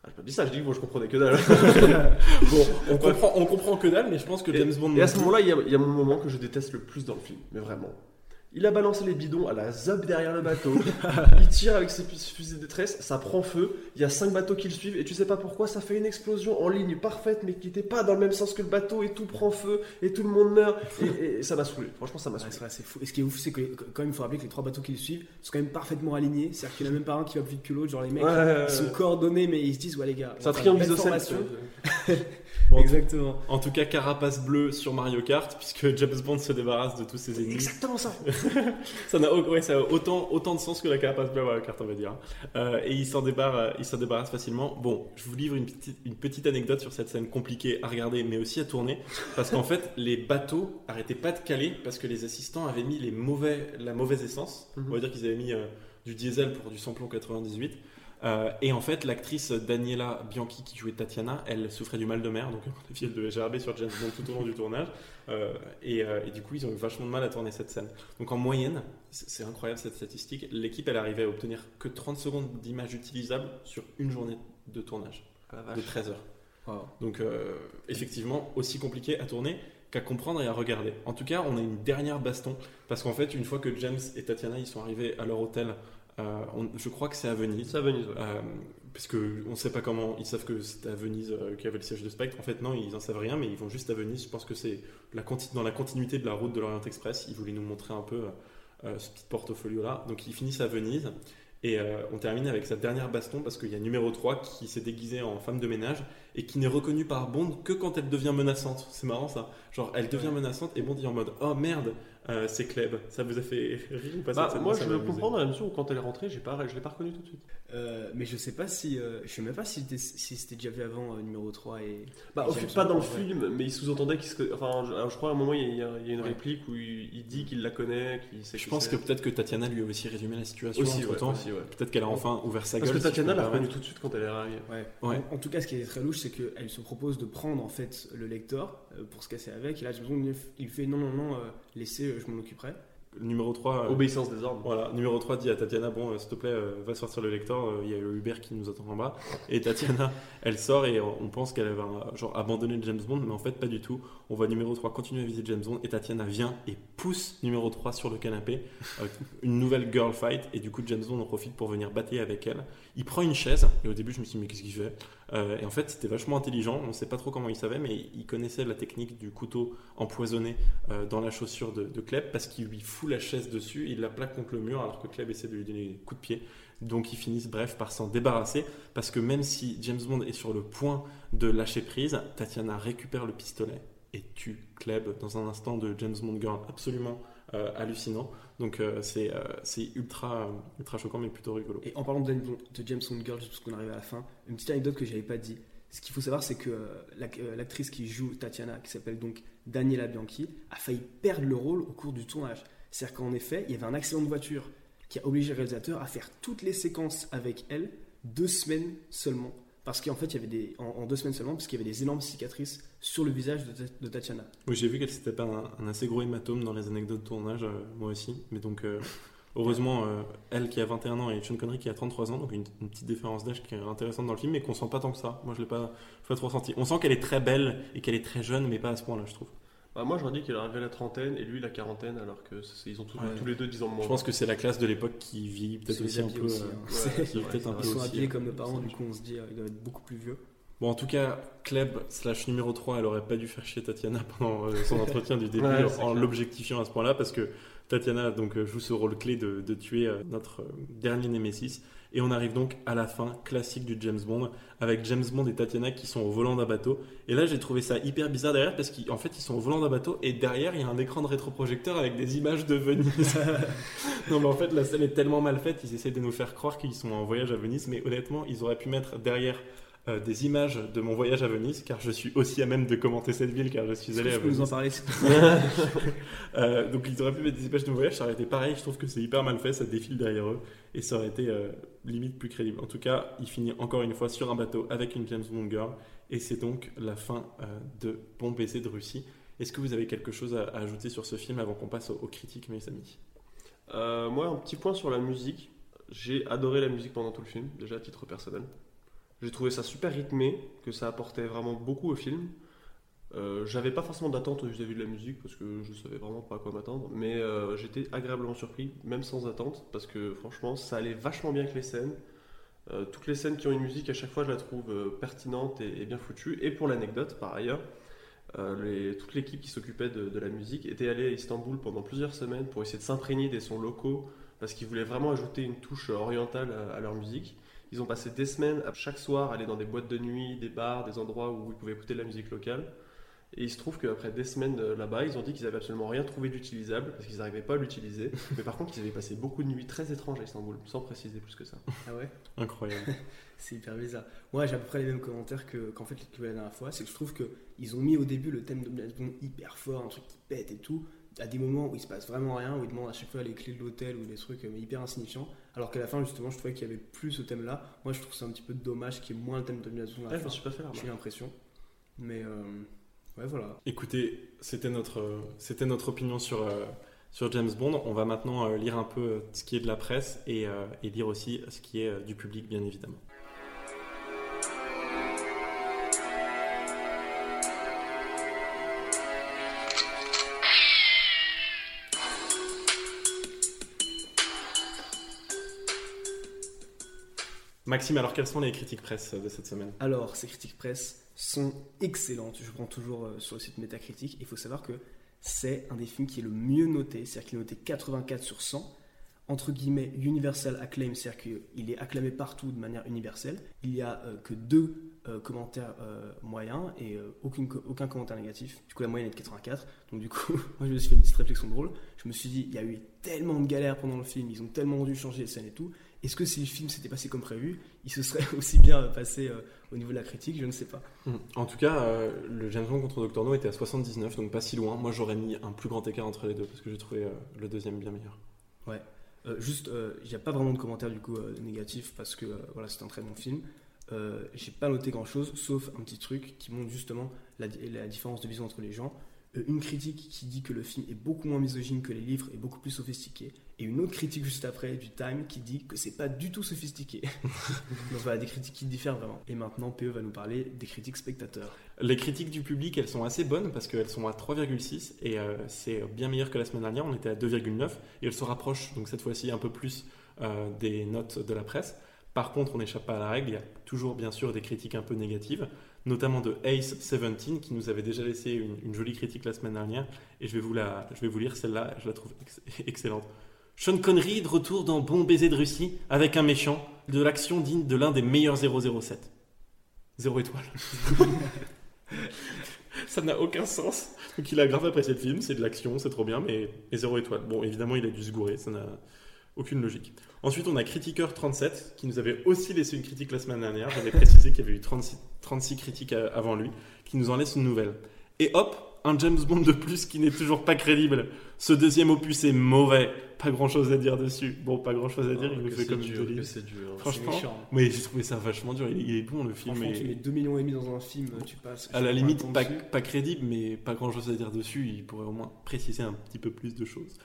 Ah, j'ai pas dit ça, je dis que bon, je comprenais que dalle. Bon, on comprend, on comprend que dalle, mais je pense que James Bond. Et à ce moment-là, il y, a- il y a mon moment que je déteste le plus dans le film, mais vraiment. Il a balancé les bidons à la zob derrière le bateau. il tire avec ses fusils de détresse, ça prend feu. Il y a cinq bateaux qui le suivent et tu sais pas pourquoi ça fait une explosion en ligne parfaite, mais qui n'était pas dans le même sens que le bateau et tout prend feu et tout le monde meurt. Et, et ça m'a saoulé. Franchement, ça m'a saoulé. c'est fou. Et ce qui est ouf, c'est que quand même, il faut rappeler que les trois bateaux qui le suivent sont quand même parfaitement alignés. C'est-à-dire qu'il n'y en a même pas un qui va plus vite que l'autre. Genre, les mecs, Ouais, ils sont coordonnés, mais ils se disent, ouais, les gars. C'est un triangle isocèle. Bon, Exactement. En tout cas, carapace bleue sur Mario Kart, puisque James Bond se débarrasse de tous ses ennemis. Exactement ça. Ça n'a au- ouais, ça a autant, autant de sens que la carapace bleue à Mario Kart, on va dire. Euh, et il s'en débarrasse, il s'en débarrasse facilement. Bon, je vous livre une petite, une petite anecdote sur cette scène compliquée à regarder, mais aussi à tourner. Parce qu'en fait, les bateaux arrêtaient pas de caler parce que les assistants avaient mis les mauvais, la mauvaise essence. Mhm. On va dire qu'ils avaient mis euh, du diesel pour du samplon 98. Euh, et en fait, l'actrice Daniela Bianchi qui jouait Tatiana, elle souffrait du mal de mer, donc elle devait gerber sur James Bond tout au long du tournage. Euh, et, euh, et du coup, ils ont eu vachement de mal à tourner cette scène. Donc en moyenne, c'est incroyable cette statistique, l'équipe elle arrivait à obtenir que 30 secondes d'image utilisable sur une journée de tournage, de 13 heures. Wow. Donc effectivement, aussi compliqué à tourner qu'à comprendre et à regarder. En tout cas, on a une dernière baston, parce qu'en fait, une fois que James et Tatiana ils sont arrivés à leur hôtel, euh, on- je crois que c'est à Venise. C'est à Venise. ouais. Euh, parce que on sait pas comment, ils savent que c'était à Venise euh, qu'il y avait le siège de Spectre. En fait, non, ils en savent rien, mais ils vont juste à Venise. Je pense que c'est la dans la continuité de la route de l'Orient Express. Ils voulaient nous montrer un peu euh, euh, ce petit portfolio là. Donc ils finissent à Venise. Et on termine avec sa dernière baston parce qu'il y a numéro 3 qui s'est déguisée en femme de ménage et qui n'est reconnue par Bond que quand elle devient menaçante. C'est marrant ça. Genre elle devient menaçante et Bond dit en mode Oh merde, euh, c'est Kleb. Ça vous a fait rire ou pas Bah, moi, ça je amusé. comprends dans la mesure où quand elle est rentrée, j'ai pas, je l'ai pas reconnue tout de suite. Euh, mais je sais pas si. euh, je sais même pas si c'était si déjà vu avant euh, numéro 3 et. Bah, et pas dans le film, mais il sous-entendait qu'il se. Enfin, je, alors, je crois à un moment, il y a, il y a une Ouais. réplique où il, il dit qu'il la connaît, qu'il sait Je pense que peut-être que Tatiana lui a aussi résumé la situation Aussi, entre ouais, temps. aussi, ouais. Peut-être qu'elle a enfin ouvert sa Parce gueule. que si je Tatiana me l'a reconnue permettre. tout de suite quand elle est arrivée. En, en tout cas, ce qui est très louche, c'est qu'elle se propose de prendre en fait le lecteur pour se casser avec. Et là, Bond, il il fait non, non, non, laissez, je m'en occuperai. numéro 3. euh, Obéissance des ordres. Voilà, numéro 3 dit à Tatiana Bon, euh, s'il te plaît, euh, va sortir le lecteur, euh, il y a le Uber qui nous attend en bas. Et Tatiana, elle sort et on pense qu'elle va genre, abandonner James Bond, mais en fait, pas du tout. On voit numéro 3 continuer à viser James Bond et Tatiana vient et pousse numéro 3 sur le canapé. euh, une nouvelle girl fight, et du coup, James Bond en profite pour venir batailler avec elle. Il prend une chaise, et au début, je me suis dit, mais qu'est-ce qu'il fait Euh, Et en fait, c'était vachement intelligent. On sait pas trop comment il savait, mais il connaissait la technique du couteau empoisonné euh, dans la chaussure de, de Kleb parce qu'il lui fout la chaise dessus, il la plaque contre le mur alors que Kleb essaie de lui donner des coups de pied. Donc ils finissent bref par s'en débarrasser parce que même si James Bond est sur le point de lâcher prise, Tatiana récupère le pistolet et tue Kleb dans un instant de James Bond Girl absolument euh, hallucinant. Donc euh, c'est euh, c'est ultra, ultra choquant mais plutôt rigolo. Et en parlant de, James Bond Girl, parce qu'on arrive à la fin, une petite anecdote que j'avais pas dit. Ce qu'il faut savoir, c'est que euh, l'actrice qui joue Tatiana, qui s'appelle donc Daniela Bianchi, a failli perdre le rôle au cours du tournage. C'est-à-dire qu'en effet, il y avait un accident de voiture qui a obligé le réalisateur à faire toutes les séquences avec elle deux semaines seulement. Parce qu'en fait, il y avait des, en, en deux semaines seulement, parce qu'il y avait des énormes cicatrices sur le visage de, Ta- de Tatiana. Oui, j'ai vu qu'elle s'était pas un, un assez gros hématome dans les anecdotes de tournage, euh, moi aussi. Mais donc, euh, heureusement, euh, elle qui a 21 ans et Sean Connery qui a 33 ans, donc une, une petite différence d'âge qui est intéressante dans le film, mais qu'on sent pas tant que ça. Moi, je l'ai pas, je l'ai pas trop ressenti. On sent qu'elle est très belle et qu'elle est très jeune, mais pas à ce point-là, je trouve. Bah, moi, j'aurais dit qu'il arrivait à la trentaine et lui la quarantaine, alors que c'est- ils ont tous, Ouais. tous les deux 10 ans de moins. Je pense que c'est la classe de l'époque qui vit peut-être aussi un peu. aussi, euh, hein. Ouais, qui c'est est vrai, peut-être c'est un vrai. peu Ils sont aussi, habillés comme nos parents, du coup, on se dit, euh, ils doivent être beaucoup plus vieux. Bon, en tout cas, Kleb slash numéro 3, elle aurait pas dû faire chier Tatiana pendant euh, son entretien du début Ouais, en- c'est en clair. l'objectifiant à ce point-là parce que Tatiana donc, euh, joue ce rôle clé de, de tuer euh, notre euh, dernier Némésis. Et on arrive donc à la fin classique du James Bond avec James Bond et Tatiana qui sont au volant d'un bateau. Et là, j'ai trouvé ça hyper bizarre derrière parce qu'en fait, ils sont au volant d'un bateau et derrière, il y a un écran de rétroprojecteur avec des images de Venise. non, mais en fait, la scène est tellement mal faite, ils essaient de nous faire croire qu'ils sont en voyage à Venise, mais honnêtement, ils auraient pu mettre derrière euh, des images de mon voyage à Venise, car je suis aussi à même de commenter cette ville, car je suis allé à tu peux nous en Venise. parler Euh, donc ils auraient pu mettre des images de mon voyage, ça aurait été pareil, je trouve que c'est hyper mal fait, ça défile derrière eux, et ça aurait été euh, limite plus crédible. En tout cas, il finit encore une fois sur un bateau avec une James Bond girl, et c'est donc la fin euh, de Bon baiser de Russie. Est-ce que vous avez quelque chose à, à ajouter sur ce film avant qu'on passe aux, aux critiques, mes amis? Euh, moi, un petit point sur la musique. J'ai adoré la musique pendant tout le film, déjà à titre personnel. J'ai trouvé ça super rythmé, que ça apportait vraiment beaucoup au film. Euh, J'avais pas forcément d'attente vis-à-vis de la musique parce que je savais vraiment pas à quoi m'attendre, mais euh, j'étais agréablement surpris, même sans attente, parce que franchement, ça allait vachement bien avec les scènes. Euh, toutes les scènes qui ont une musique, à chaque fois, je la trouve pertinente et, bien foutue. Et pour l'anecdote, par ailleurs, toute l'équipe qui s'occupait de, la musique était allée à Istanbul pendant plusieurs semaines pour essayer de s'imprégner des sons locaux parce qu'ils voulaient vraiment ajouter une touche orientale à leur musique. Ils ont passé des semaines à chaque soir aller dans des boîtes de nuit, des bars, des endroits où ils pouvaient écouter de la musique locale. Et il se trouve qu'après des semaines euh, là-bas, ils ont dit qu'ils avaient absolument rien trouvé d'utilisable parce qu'ils n'arrivaient pas à l'utiliser. Mais par contre, ils avaient passé beaucoup de nuits très étranges à Istanbul, sans préciser plus que ça. Ah ouais? Incroyable. C'est hyper bizarre. Moi, j'ai à peu près les mêmes commentaires que, qu'en fait, que la dernière fois. C'est que je trouve qu'ils ont mis au début le thème de Bond hyper fort, un truc qui pète et tout, à des moments où il se passe vraiment rien, où ils demandent à chaque fois les clés de l'hôtel ou des trucs euh, mais hyper insignifiants. Alors qu'à la fin, justement, je trouvais qu'il y avait plus ce thème-là. Moi, je trouve ça un petit peu dommage qu'il y ait moins le thème de Ouais, la je me suis pas fait la J'ai l'impression. Mais euh, ouais, voilà. Écoutez, c'était notre, euh, c'était notre opinion sur, euh, sur James Bond. On va maintenant euh, lire un peu ce qui est de la presse et, euh, et lire aussi ce qui est euh, du public, bien évidemment. Maxime, alors quelles sont les critiques presse de cette semaine? Alors, ces critiques presse sont excellentes. Je prends toujours euh, sur le site Metacritic. Il faut savoir que c'est un des films qui est le mieux noté, c'est-à-dire qu'il est noté 84 sur 100. Entre guillemets, Universal Acclaim, c'est-à-dire qu'il est acclamé partout de manière universelle. Il n'y a euh, que deux euh, commentaires moyens et aucun commentaire négatif. Du coup, la moyenne est de 84. Donc, du coup, moi, je me suis fait une petite réflexion drôle. Je me suis dit, il y a eu tellement de galères pendant le film, ils ont tellement dû changer les scènes et tout. Est-ce que si le film s'était passé comme prévu, il se serait aussi bien passé euh, au niveau de la critique? Je ne sais pas. Mm. En tout cas, euh, le James Bond contre Dr. No était à 79, donc pas si loin. Moi, j'aurais mis un plus grand écart entre les deux parce que j'ai trouvé euh, le deuxième bien meilleur. Euh, juste, il n'y a pas vraiment de commentaires du coup négatifs parce que voilà, c'est un très bon film. J'ai pas noté grand chose sauf un petit truc qui montre justement la, la différence de vision entre les gens. Une critique qui dit que le film est beaucoup moins misogyne que les livres et beaucoup plus sophistiqué. Et une autre critique juste après du Time qui dit que c'est pas du tout sophistiqué. Donc voilà, des critiques qui diffèrent vraiment. Et maintenant, PE va nous parler des critiques spectateurs. Les critiques du public, elles sont assez bonnes parce qu'elles sont à 3,6 et euh, c'est bien meilleur que la semaine dernière. On était à 2,9 et elles se rapprochent donc cette fois-ci un peu plus euh, des notes de la presse. Par contre, on n'échappe pas à la règle. Il y a toujours bien sûr des critiques un peu négatives, notamment de Ace17 qui nous avait déjà laissé une, jolie critique la semaine dernière et je vais vous, la, je vais vous lire celle-là. Je la trouve ex- excellente. Sean Connery de retour dans Bon baiser de Russie avec un méchant, de l'action digne de l'un des meilleurs 007. Zéro étoile. Ça n'a aucun sens. Donc il a grave apprécié le film, c'est de l'action, c'est trop bien, mais et zéro étoile. Bon, évidemment, il a dû se gourer, ça n'a aucune logique. Ensuite, on a Critiqueur37, qui nous avait aussi laissé une critique la semaine dernière. J'avais précisé qu'il y avait eu 36, 36 critiques euh, avant lui, qui nous en laisse une nouvelle. Et hop, un James Bond de plus qui n'est toujours pas crédible. Ce deuxième opus est mauvais. Pas grand chose à dire dessus. Bon, pas grand chose à dire, il nous Que fait comme une dur, que c'est dur. Franchement, mais j'ai trouvé ça vachement dur. Il est, bon le film. Tu mets 2 millions et demi dans un film, tu passes. à la limite, pas crédible, mais pas grand chose à dire dessus. Il pourrait au moins préciser un petit peu plus de choses.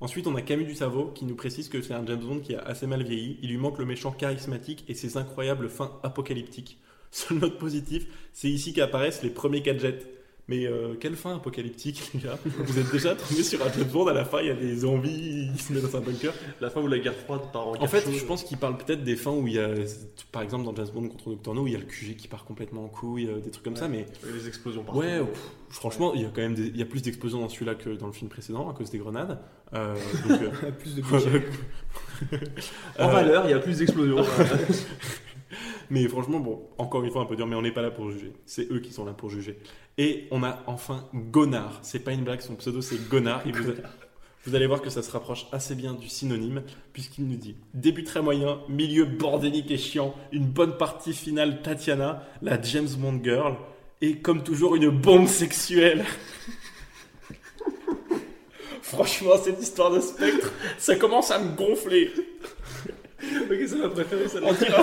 Ensuite, on a Camille Dussavo qui nous précise que c'est un James Bond qui a assez mal vieilli. Il lui manque le méchant charismatique et ses incroyables fins apocalyptiques. Seule note positive, c'est ici qu'apparaissent les premiers gadgets. Mais euh, quelle fin apocalyptique, les gars Vous êtes déjà tombé sur un James Bond, à la fin, il y a des zombies, il se met dans un bunker. La fin où la guerre froide part en En fait, je pense qu'il parle peut-être des fins où il y a, par exemple, dans James Bond contre Doctor No, où il y a le QG qui part complètement en couille, euh, des trucs comme ça, mais Et les explosions partout. Ouais, pff, franchement, il y a quand même des- il y a plus d'explosions dans celui-là que dans le film précédent à cause des grenades. Euh, donc, euh, Plus de. En valeur, il y a plus d'explosions. mais franchement, bon, encore une fois un peu dur, mais on n'est pas là pour juger. C'est eux qui sont là pour juger. Et on a enfin Gonard. C'est pas une blague, son pseudo c'est Gonard. Et vous, vous allez voir que ça se rapproche assez bien du synonyme, puisqu'il nous dit début très moyen, milieu bordélique et chiant, une bonne partie finale Tatiana, la James Bond girl, et comme toujours une bombe sexuelle. Franchement, cette histoire de spectre, ça commence à me gonfler. ok, c'est ma préférée, ça. On dira-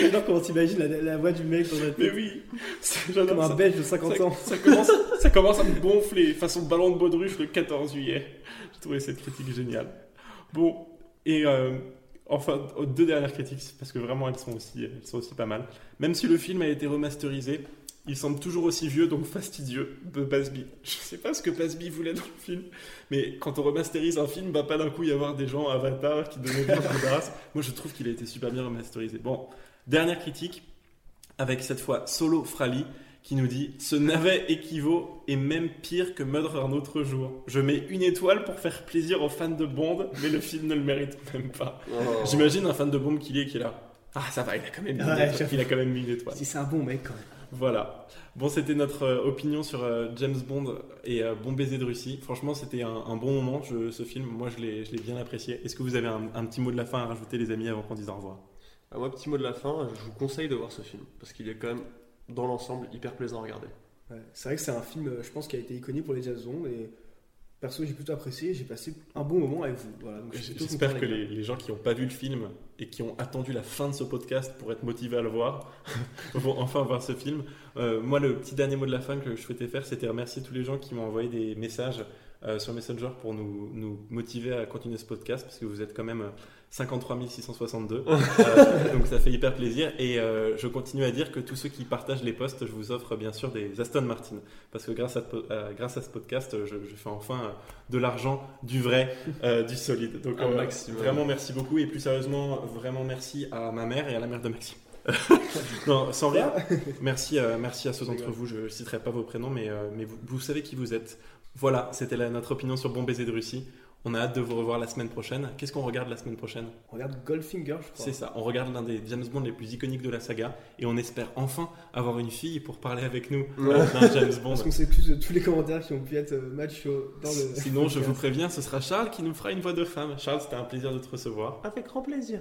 J'adore comment t'imagines la, la voix du mec dans la Mais oui, c'est- Comme j'adore un ça. belge de 50 ça, ans. ça commence, ça commence à me gonfler, façon ballon de baudruche le 14 juillet. J'ai trouvé cette critique géniale. Bon, et euh, enfin, aux deux dernières critiques, parce que vraiment elles sont, aussi, elles sont aussi pas mal. Même si le film a été remasterisé, il semble toujours aussi vieux, donc fastidieux, de Basby. Je sais pas ce que Basby voulait dans le film, mais quand on remasterise un film, va pas d'un coup y avoir des gens avatar qui donnaient bien race. Moi, je trouve qu'il a été super bien remasterisé. Bon, dernière critique, avec cette fois Solo Frali, qui nous dit Ce navet équivaut et même pire que Meudre un autre jour. Je mets une étoile pour faire plaisir aux fans de Bond, mais le film ne le mérite même pas. Oh. J'imagine un fan de Bond qui est qui est là. Ah, ça va, il a quand même mis, une, étoile. Il a quand même mis une étoile. Si c'est un bon mec quand même. Voilà. Bon, c'était notre euh, opinion sur euh, James Bond et euh, Bon baiser de Russie. Franchement, c'était un, un bon moment, je- ce film. Moi, je l'ai bien apprécié. Est-ce que vous avez un, un petit mot de la fin à rajouter, les amis, avant qu'on dise au revoir? Ah, moi, petit mot de la fin, je vous conseille de voir ce film. Parce qu'il est quand même, dans l'ensemble, hyper plaisant à regarder. Ouais, C'est vrai que c'est un film, je pense, qui a été iconique pour les James Bond et perso, j'ai plutôt apprécié. J'ai passé un bon moment avec vous. Voilà, J'espère que les gens qui n'ont pas vu le film et qui ont attendu la fin de ce podcast pour être motivés à le voir vont enfin voir ce film. Euh, moi, le petit dernier mot de la fin que je souhaitais faire, c'était remercier tous les gens qui m'ont envoyé des messages euh, sur Messenger pour nous, nous motiver à continuer ce podcast parce que vous êtes quand même 53 662. Euh, donc ça fait hyper plaisir. Et euh, je continue à dire que tous ceux qui partagent les posts, je vous offre bien sûr des Aston Martin parce que grâce à, euh, grâce à ce podcast, je, je fais enfin de l'argent, du vrai, du solide. Donc vraiment merci beaucoup et plus sérieusement vraiment merci à ma mère et à la mère de Maxime. non, sans rien. Merci, merci à ceux d'entre vous. Je ne citerai pas vos prénoms, mais, mais vous, vous savez qui vous êtes. Voilà, c'était notre opinion sur Bon baiser de Russie. On a hâte de vous revoir la semaine prochaine. Qu'est-ce qu'on regarde la semaine prochaine? On regarde Goldfinger, je crois. C'est ça. On regarde l'un des James Bond les plus iconiques de la saga et on espère enfin avoir une fille pour parler avec nous euh, d'un James Bond. Parce qu'on s'excuse de tous les commentaires qui ont pu être euh, macho dans le. Sinon, je vous préviens, ce sera Charles qui nous fera une voix de femme. Charles, c'était un plaisir de te recevoir. Avec grand plaisir.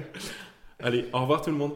Allez, au revoir tout le monde.